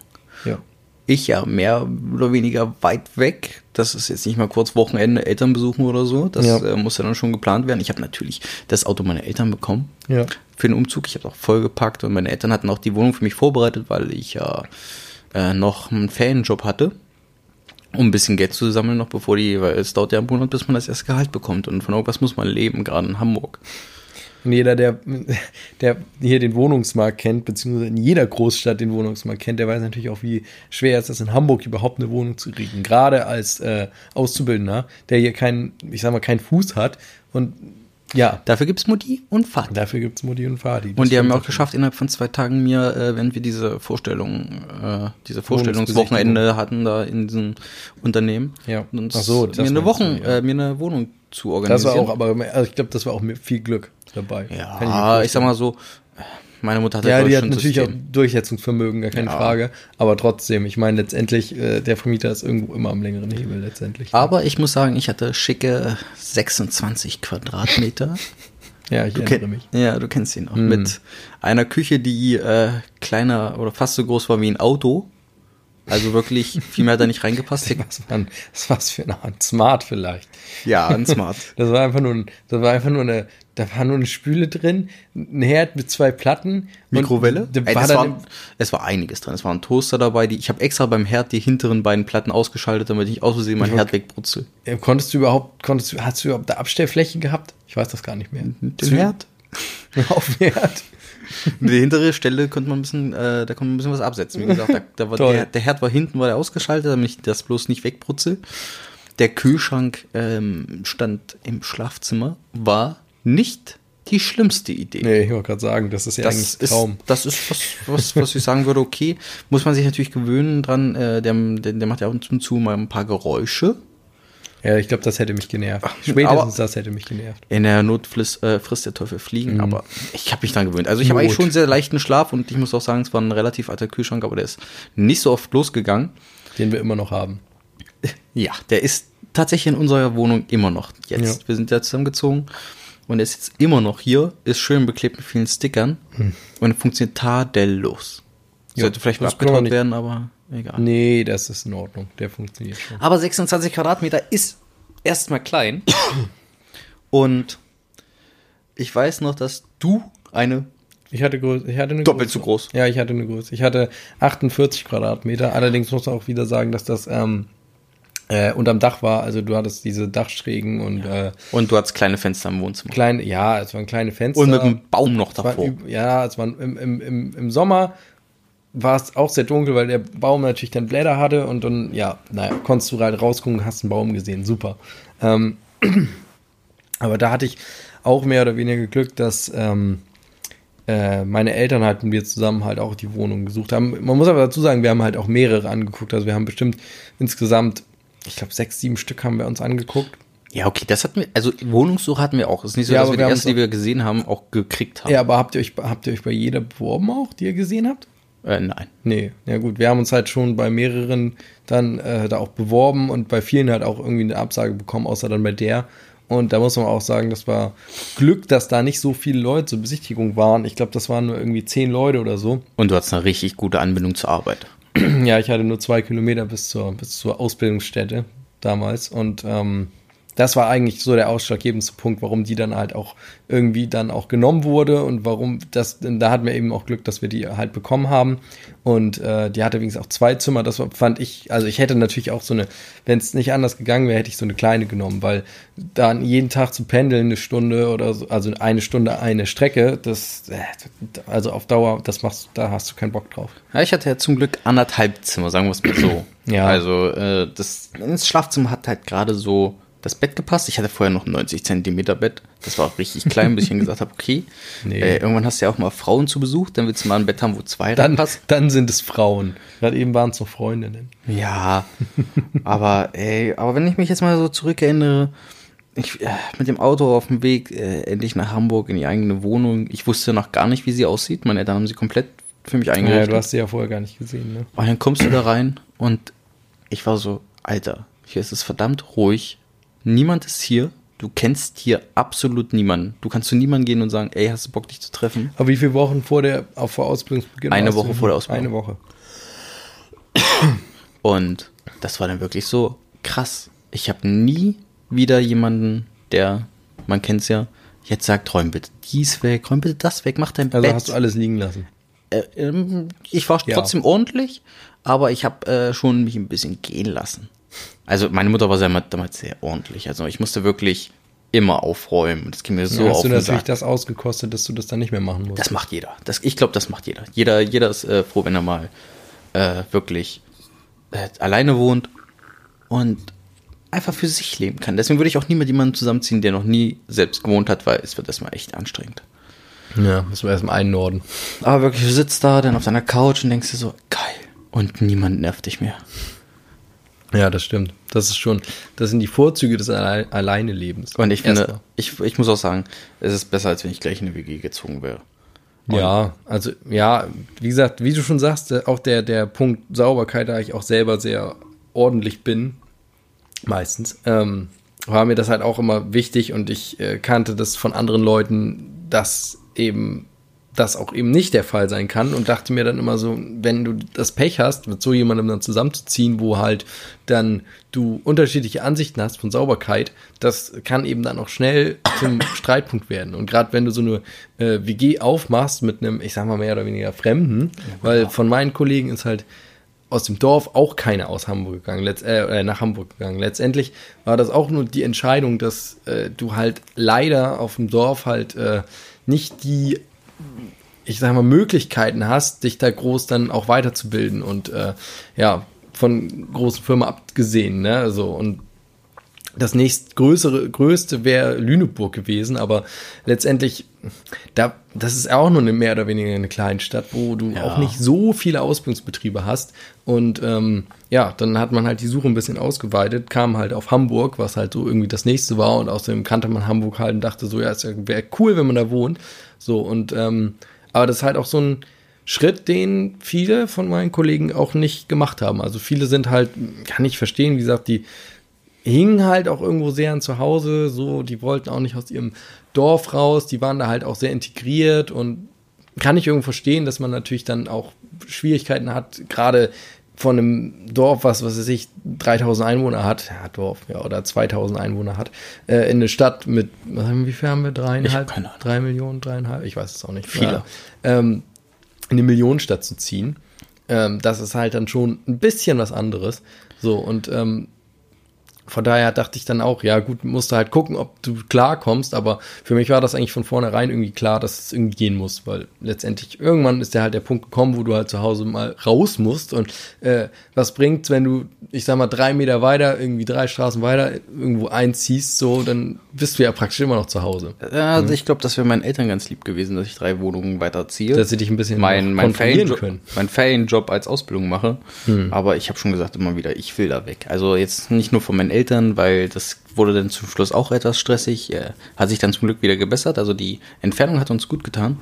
Ja. Ich ja mehr oder weniger weit weg. Das ist jetzt nicht mal kurz Wochenende Eltern besuchen oder so. Das Ja. äh, muss ja dann schon geplant werden. Ich habe natürlich das Auto meiner Eltern bekommen Ja. für den Umzug. Ich habe auch vollgepackt und meine Eltern hatten auch die Wohnung für mich vorbereitet, weil ich ja äh, noch einen Ferienjob hatte, um ein bisschen Geld zu sammeln noch bevor die, weil es dauert ja einen Monat, bis man das erste Gehalt bekommt und von irgendwas muss man leben, gerade in Hamburg. Und jeder, der, der hier den Wohnungsmarkt kennt, beziehungsweise in jeder Großstadt den Wohnungsmarkt kennt, der weiß natürlich auch, wie schwer es ist, in Hamburg überhaupt eine Wohnung zu kriegen. Gerade als äh, Auszubildender, der hier keinen, ich sag mal, keinen Fuß hat. Und ja, Dafür gibt's Mutti und Vati. dafür gibt's Mutti und Fadi. Und die haben auch geschafft, innerhalb von zwei Tagen mir, äh, wenn wir diese Vorstellung, äh, diese Vorstellungswochenende hatten da in diesem Unternehmen, Ja. uns Ach so, das mir eine meinst du, Wochen, ja. äh, mir eine Wohnung zu Das organisieren. war auch, aber also ich glaube, das war auch mit viel Glück dabei. Ja, ich, vorstellen. sag mal so, meine Mutter hatte Ja, die hat natürlich auch System. Durchsetzungsvermögen, gar keine Ja. Frage. Aber trotzdem, ich meine, letztendlich, äh, der Vermieter ist irgendwo immer am längeren Hebel letztendlich. Aber ich muss sagen, ich hatte schicke 26 Quadratmeter. ja, ich Du erinnere mich. Ja, du kennst ihn noch. Mhm. Mit einer Küche, die äh, kleiner oder fast so groß war wie ein Auto. Also wirklich, viel mehr hat da nicht reingepasst. Was war, ein- was war's für eine Art? Smart vielleicht. Ja, ein Smart. Das war einfach nur, ein, das war einfach nur eine, da war nur eine Spüle drin, ein Herd mit zwei Platten. Mikrowelle? Da Ey, war das dann war, es war einiges drin. Es war ein Toaster dabei. Die, ich habe extra beim Herd die hinteren beiden Platten ausgeschaltet, damit ich aus Versehen mein Ich Herd wegbrutzelt. im, konntest du überhaupt, konntest du, hast du überhaupt da Abstellfläche gehabt? Ich weiß das gar nicht mehr. Den Herd? Auf dem Herd. Die hintere Stelle konnte man ein bisschen, äh, da konnte man ein bisschen was absetzen. Wie gesagt, da, da war der, der Herd war hinten, war der ausgeschaltet, damit ich das bloß nicht wegbrutzel. Der Kühlschrank ähm, stand im Schlafzimmer, war nicht die schlimmste Idee. Nee, ich wollte gerade sagen, das ist ja Das eigentlich ein ist, Traum. das ist was, was, was ich sagen würde, okay, muss man sich natürlich gewöhnen dran, äh, der, der, der macht ja ab und zu mal ein paar Geräusche. Ja, ich glaube, das hätte mich genervt. Spätestens aber- das hätte mich genervt. In der Not frisst, äh, frisst der Teufel fliegen, aber ich habe mich dran gewöhnt. Also ich habe eigentlich schon sehr leichten Schlaf und ich muss auch sagen, es war ein relativ alter Kühlschrank, aber der ist nicht so oft losgegangen. Den wir immer noch haben. Ja, der ist tatsächlich in unserer Wohnung immer noch jetzt. Ja. Wir sind ja zusammengezogen und er ist jetzt immer noch hier, ist schön beklebt mit vielen Stickern und funktioniert tadellos. Ja, Sollte vielleicht mal abgetraut werden, aber egal. Nee, das ist in Ordnung. Der funktioniert schon. Aber 26 Quadratmeter ist erstmal klein. Und ich weiß noch, dass du eine Ich hatte, Größe, ich hatte eine Doppelt Größe. so groß. Ja, ich hatte eine Größe. Ich hatte 48 Quadratmeter. Allerdings muss man auch wieder sagen, dass das ähm, äh, unterm Dach war. Also du hattest diese Dachschrägen und äh, und du hattest kleine Fenster im Wohnzimmer. kleine, ja, es waren kleine Fenster. Und mit einem Baum noch war davor. üb- ja, es war im, im, im, im Sommer war es auch sehr dunkel, weil der Baum natürlich dann Blätter hatte und dann, ja, naja, konntest du halt rausgucken hast einen Baum gesehen. Super. Ähm, aber da hatte ich auch mehr oder weniger Glück, dass ähm, äh, meine Eltern halt und wir zusammen halt auch die Wohnung gesucht haben. Man muss aber dazu sagen, wir haben halt auch mehrere angeguckt. Also wir haben bestimmt insgesamt, ich glaube, sechs, sieben Stück haben wir uns angeguckt. Ja, okay, das hatten wir, also Wohnungssuche hatten wir auch. Es ist nicht so, Ja, dass wir die erste, die wir gesehen haben, auch gekriegt haben. Ja, aber habt ihr euch, habt ihr euch bei jeder beworben auch, die ihr gesehen habt? Äh, nein. Nee, ja gut, wir haben uns halt schon bei mehreren dann äh, da auch beworben und bei vielen halt auch irgendwie eine Absage bekommen, außer dann bei der. Und da muss man auch sagen, das war Glück, dass da nicht so viele Leute zur Besichtigung waren. Ich glaube, das waren nur irgendwie zehn Leute oder so. Und du hattest eine richtig gute Anbindung zur Arbeit. Ja, ich hatte nur zwei Kilometer bis zur, bis zur Ausbildungsstätte damals. Und ähm, das war eigentlich so der ausschlaggebendste Punkt, warum die dann halt auch irgendwie dann auch genommen wurde und warum das, da hatten wir eben auch Glück, dass wir die halt bekommen haben. Und äh, die hatte übrigens auch zwei Zimmer. Das fand ich, also ich hätte natürlich auch so eine, wenn es nicht anders gegangen wäre, hätte ich so eine kleine genommen, weil dann jeden Tag zu pendeln, eine Stunde oder so, also eine Stunde eine Strecke, das, äh, also auf Dauer, das machst, da hast du keinen Bock drauf. Ja, ich hatte ja zum Glück anderthalb Zimmer, sagen wir es mal so. Ja. Also äh, das, das Schlafzimmer hat halt gerade so das Bett gepasst. Ich hatte vorher noch ein 90 Zentimeter Bett. Das war auch richtig klein, bis ich dann gesagt habe, okay. Nee. Äh, irgendwann hast du ja auch mal Frauen zu Besuch, dann willst du mal ein Bett haben, wo zwei Dann, reinpassen. dann sind es Frauen. Gerade eben waren es noch Freundinnen. Ja, aber ey, aber wenn ich mich jetzt mal so zurückerinnere, ich, äh, mit dem Auto auf dem Weg äh, endlich nach Hamburg in die eigene Wohnung. Ich wusste noch gar nicht, wie sie aussieht. Meine Eltern haben sie komplett für mich Ja, eingerichtet. du hast sie ja vorher gar nicht gesehen, ne? Und dann kommst du da rein und ich war so, Alter, hier ist es verdammt ruhig. Niemand ist hier. Du kennst hier absolut niemanden. Du kannst zu niemandem gehen und sagen, ey, hast du Bock, dich zu treffen? Aber wie viele Wochen vor der vor Ausbildungsbeginn? Eine Woche vor der Ausbildung. Eine Woche. Und das war dann wirklich so krass. Ich habe nie wieder jemanden, der, man kennt's ja, jetzt sagt, räum bitte dies weg, räum bitte das weg, mach dein Also Bett. hast du alles liegen lassen. äh, ähm, ich war Ja. trotzdem ordentlich, aber ich habe äh, schon mich ein bisschen gehen lassen. Also meine Mutter war sehr, damals sehr ordentlich. Also ich musste wirklich immer aufräumen. Das ging mir so So hast auf du natürlich Sack. das ausgekostet, dass du das dann nicht mehr machen musst. Das macht jeder. Das, ich glaube, das macht jeder. Jeder, jeder ist äh, froh, wenn er mal äh, wirklich äh, alleine wohnt und einfach für sich leben kann. Deswegen würde ich auch nie mit jemandem zusammenziehen, der noch nie selbst gewohnt hat, weil es wird erstmal echt anstrengend. ja, müssen wir erstmal einnorden. Aber wirklich, du sitzt da dann auf deiner Couch und denkst dir so, geil. Und niemand nervt dich mehr. Ja, das stimmt. Das ist schon, das sind die Vorzüge des Alle Alleinelebens. Und ich finde, Erstmal. ich, ich muss auch sagen, es ist besser, als wenn ich gleich in eine WG gezogen wäre. Ja, also ja, wie gesagt, wie du schon sagst, äh, auch der, der Punkt Sauberkeit, da ich auch selber sehr ordentlich bin, meistens, ähm, war mir das halt auch immer wichtig und ich äh, kannte das von anderen Leuten, dass eben das auch eben nicht der Fall sein kann und dachte mir dann immer so, wenn du das Pech hast, mit so jemandem dann zusammenzuziehen, wo halt dann du unterschiedliche Ansichten hast von Sauberkeit, das kann eben dann auch schnell zum Streitpunkt werden. Und gerade wenn du so eine äh, WG aufmachst mit einem, ich sag mal mehr oder weniger Fremden, weil von meinen Kollegen ist halt aus dem Dorf auch keiner aus Hamburg gegangen, letzt, äh, äh, nach Hamburg gegangen. Letztendlich war das auch nur die Entscheidung, dass äh, du halt leider auf dem Dorf halt äh, nicht die ich sag mal, Möglichkeiten hast, dich da groß dann auch weiterzubilden und äh, ja, von großen Firmen abgesehen, ne? Also und das nächstgrößere, größte wäre Lüneburg gewesen, aber letztendlich, da, das ist auch nur eine mehr oder weniger eine Kleinstadt, wo du Ja. auch nicht so viele Ausbildungsbetriebe hast. Und ähm, ja, dann hat man halt die Suche ein bisschen ausgeweitet, kam halt auf Hamburg, was halt so irgendwie das nächste war und außerdem kannte man Hamburg halt und dachte so, ja, es wäre cool, wenn man da wohnt. So, und ähm, aber das ist halt auch so ein Schritt, den viele von meinen Kollegen auch nicht gemacht haben. Also viele sind halt, kann ich verstehen, wie gesagt, die hingen halt auch irgendwo sehr an zu Hause, so, die wollten auch nicht aus ihrem Dorf raus, die waren da halt auch sehr integriert und kann ich irgendwo verstehen, dass man natürlich dann auch Schwierigkeiten hat, gerade von einem Dorf, was, was weiß ich, 3000 Einwohner hat, ja, Dorf, ja, oder 2000 Einwohner hat, äh, in eine Stadt mit, was haben wir, wie viel haben wir? Dreieinhalb? Drei Millionen, dreieinhalb? Ich weiß es auch nicht. Viele. Ja, ähm, in eine Millionenstadt zu ziehen, ähm, das ist halt dann schon ein bisschen was anderes. So, und ähm, von daher dachte ich dann auch, ja gut, musst du halt gucken, ob du klarkommst, aber für mich war das eigentlich von vornherein irgendwie klar, dass es irgendwie gehen muss, weil letztendlich irgendwann ist der halt der Punkt gekommen, wo du halt zu Hause mal raus musst und äh, was bringt, wenn du, ich sag mal, drei Meter weiter, irgendwie drei Straßen weiter irgendwo einziehst, so, dann bist du ja praktisch immer noch zu Hause. Ja, Also ich glaube, das wäre meinen Eltern ganz lieb gewesen, dass ich drei Wohnungen weiterziehe. Dass sie dich ein bisschen mein, mein, Ferienjob, können. mein Ferienjob als Ausbildung mache. Aber ich habe schon gesagt immer wieder, ich will da weg. Also jetzt nicht nur von meinen Eltern, weil das wurde dann zum Schluss auch etwas stressig. Äh, hat sich dann zum Glück wieder gebessert. Also die Entfernung hat uns gut getan.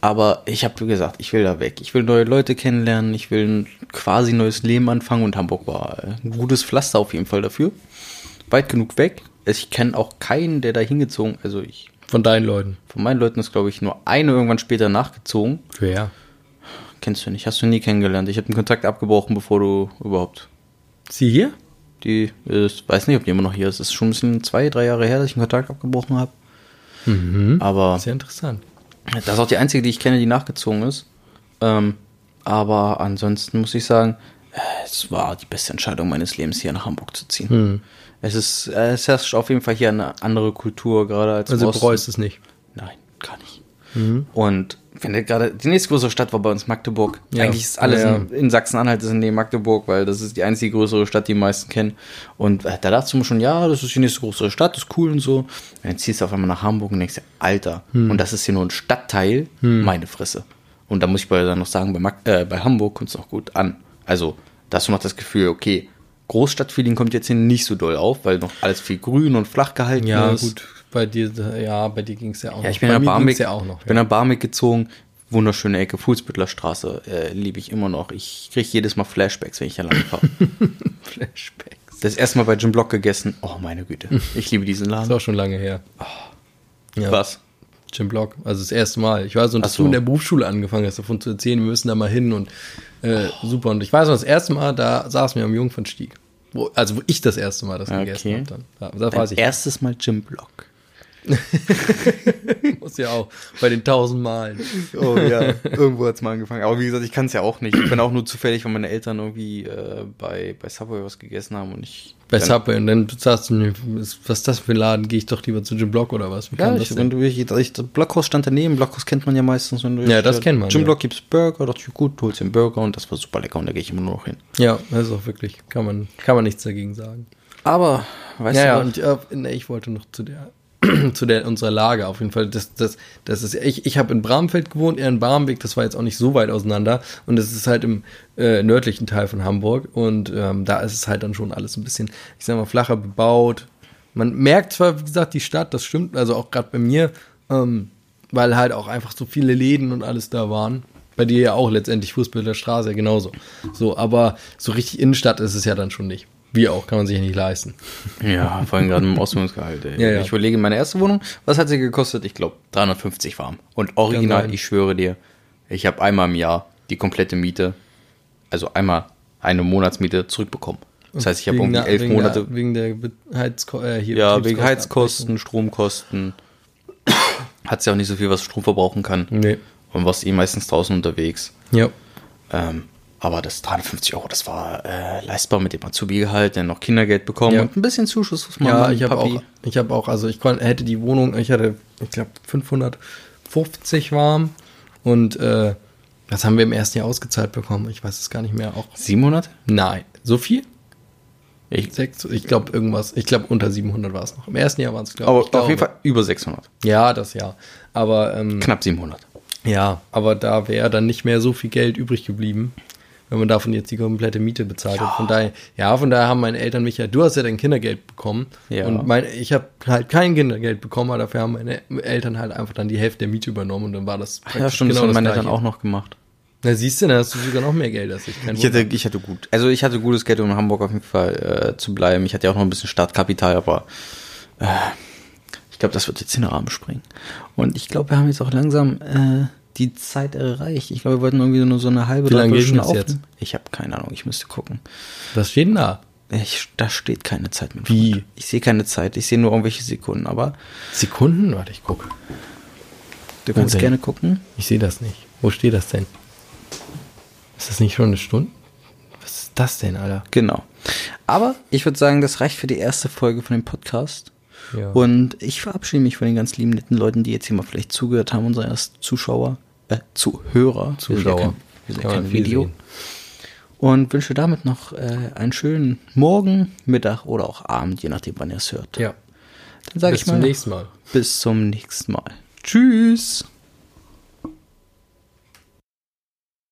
Aber ich habe gesagt, ich will da weg. Ich will neue Leute kennenlernen. Ich will ein quasi neues Leben anfangen. Und Hamburg war ein gutes Pflaster auf jeden Fall dafür. Weit genug weg. Ich kenne auch keinen, der da hingezogen. Also ich Von deinen Leuten. von meinen Leuten ist, glaube ich, nur eine irgendwann später nachgezogen. Wer? Kennst du nicht, hast du nie kennengelernt. Ich habe den Kontakt abgebrochen, bevor du überhaupt. Sie hier? Die ist, weiß nicht, ob die immer noch hier ist. Es ist schon ein bisschen zwei, drei Jahre her, dass ich den Kontakt abgebrochen habe. Aber Sehr interessant. das ist auch die einzige, die ich kenne, die nachgezogen ist. Ähm, aber ansonsten muss ich sagen, äh, es war die beste Entscheidung meines Lebens, hier nach Hamburg zu ziehen. Hm. Es ist, äh, es herrscht auf jeden Fall hier eine andere Kultur, gerade als Also Osten. bereust es nicht. Nein, gar nicht. Und der gerade, die nächstgrößere Stadt war bei uns Magdeburg. Ja. Eigentlich ist alles Ja, ja. In, in Sachsen-Anhalt ist in dem Magdeburg, weil das ist die einzige größere Stadt, die die meisten kennen. Und äh, da dachte ich mir schon, ja, das ist die nächste größere Stadt, ist cool und so. Und dann ziehst du auf einmal nach Hamburg und denkst Alter, Hm. und das ist hier nur ein Stadtteil, meine Fresse. Und da muss ich bei, dann noch sagen, bei, Mag äh, bei Hamburg kommt es noch gut an. Also, da hast du noch das Gefühl, okay, Großstadtfeeling kommt jetzt hier nicht so doll auf, weil noch alles viel grün und flach gehalten Ja, ist. gut. Bei dir, ja, bei dir ging es ja auch Ja, noch. ich bin bei mir Barmbek, ging's ja auch noch. ich bin nach Barmbek gezogen. Wunderschöne Ecke, Fußbüttler Straße, äh, liebe ich immer noch. Ich kriege jedes Mal Flashbacks, wenn ich da lang fahre. Flashbacks. das erste Mal bei Jim Block gegessen. Oh, meine Güte. Ich liebe diesen Ist Laden. auch schon lange her. Ja. Was? Jim Block, also das erste Mal. Ich weiß noch, dass so. du in der Berufsschule angefangen hast, davon zu erzählen, wir müssen da mal hin und äh, super. Und ich weiß noch, das erste Mal, da saßen wir am Jungfernstieg. Wo, also wo ich das erste Mal das Okay. gegessen habe dann. Da, da Dein weiß ich. erstes Mal Jim Block. muss ja auch bei den tausend Malen. Oh ja, irgendwo hat es mal angefangen. Aber wie gesagt, ich kann es ja auch nicht. Ich bin auch nur zufällig, weil meine Eltern irgendwie äh, bei, bei Subway was gegessen haben und ich. Bei Subway und dann sagst du, mir, was ist das für ein Laden? Gehe ich doch lieber zu Jim Block oder was? Wie Ja, ich, wenn du ich, Blockhaus stand daneben. Blockhaus kennt man ja meistens. Wenn du Ja, das kennt man, Jim ja. Block gibt's Burger, dachte ich, gut, du holst den Burger und das war super lecker und da gehe ich immer nur noch hin. Ja, das ist auch wirklich, kann man, kann man nichts dagegen sagen. Aber, weißt ja, ja, du, und äh, nee, ich wollte noch zu der zu der unserer Lage auf jeden Fall. Das, das, das ist, ich, ich habe in Bramfeld gewohnt, er in Barmbek, das war jetzt auch nicht so weit auseinander. Und es ist halt im äh, nördlichen Teil von Hamburg. Und ähm, da ist es halt dann schon alles ein bisschen, ich sag mal, flacher bebaut. Man merkt zwar, wie gesagt, die Stadt, das stimmt, also auch gerade bei mir, ähm, weil halt auch einfach so viele Läden und alles da waren. Bei dir ja auch letztendlich Fußbütteler Straße genauso. So, aber so richtig Innenstadt ist es ja dann schon nicht. Wie auch, kann man sich ja nicht leisten. Ja, vor allem gerade Ausbildungsgehalt. Ey. Ja, ja. Ich überlege, meine erste Wohnung, was hat sie gekostet? Ich glaube 350 warm. Und original, sein. ich schwöre dir, ich habe einmal im Jahr die komplette Miete, also einmal eine Monatsmiete zurückbekommen. Das heißt, ich habe irgendwie der- elf wegen Monate, Der, wegen der Heizko äh, hier ja, wegen Heizkosten, Stromkosten. Hat ja auch nicht so viel, was Strom verbrauchen kann. Nee. Und was eh meistens draußen unterwegs. Ja. Ähm, aber das 350 Euro, das war äh, leistbar mit dem Azubi-Gehalt, der noch Kindergeld bekommen Ja. und ein bisschen Zuschuss muss man Ja, machen, ich habe auch, ich habe auch, also ich kon, hätte die Wohnung, ich hatte, ich glaube 550 warm und äh, das haben wir im ersten Jahr ausgezahlt bekommen. Ich weiß es gar nicht mehr. Auch 700? nein, so viel? Ich, Sechs, ich glaube irgendwas. Ich glaube unter 700 war es noch. Im ersten Jahr waren es glaube aber ich. auf glaube. jeden Fall über 600. Ja, das ja. Aber ähm, Knapp 700. ja, aber da wäre dann nicht mehr so viel Geld übrig geblieben, wenn man davon jetzt die komplette Miete bezahlt hat. Von daher, ja, von daher haben meine Eltern mich ja, du hast ja dein Kindergeld bekommen. Ja. Und mein, ich habe halt kein Kindergeld bekommen, aber dafür haben meine Eltern halt einfach dann die Hälfte der Miete übernommen und dann war das Ja, stimmt, das haben meine Eltern auch noch gemacht. Na, siehst du, dann hast du sogar noch mehr Geld als ich. Kein Ich hatte, ich hatte gut. Also ich hatte gutes Geld, um in Hamburg auf jeden Fall äh, zu bleiben. Ich hatte ja auch noch ein bisschen Startkapital, aber äh, ich glaube, das wird jetzt in den Rahmen springen. Und ich glaube, wir haben jetzt auch langsam äh, die Zeit erreicht. Ich glaube, wir wollten irgendwie nur so eine halbe Wie lange Stunde das jetzt? Ich habe keine Ahnung, ich müsste gucken. Was steht denn da? Ich, da steht keine Zeit mit. Wie? Freund. Ich sehe keine Zeit, ich sehe nur irgendwelche Sekunden, aber Sekunden? Warte, ich gucke. du kannst gerne gucken. Ich sehe das nicht. Wo steht das denn? Ist das nicht schon eine Stunde? Was ist das denn, Alter? Genau. Aber ich würde sagen, das reicht für die erste Folge von dem Podcast. Ja. Und ich verabschiede mich von den ganz lieben netten Leuten, die jetzt hier mal vielleicht zugehört haben, unsere ersten Zuschauer, äh, Zuhörer, Zuschauer. wir sind ja kein, wir sind ja kein Video. sehen. Und wünsche damit noch äh, einen schönen Morgen, Mittag oder auch Abend, je nachdem, wann ihr es hört. Ja. Dann sage Bis ich mal zum nächsten Mal. bis zum nächsten Mal. Tschüss.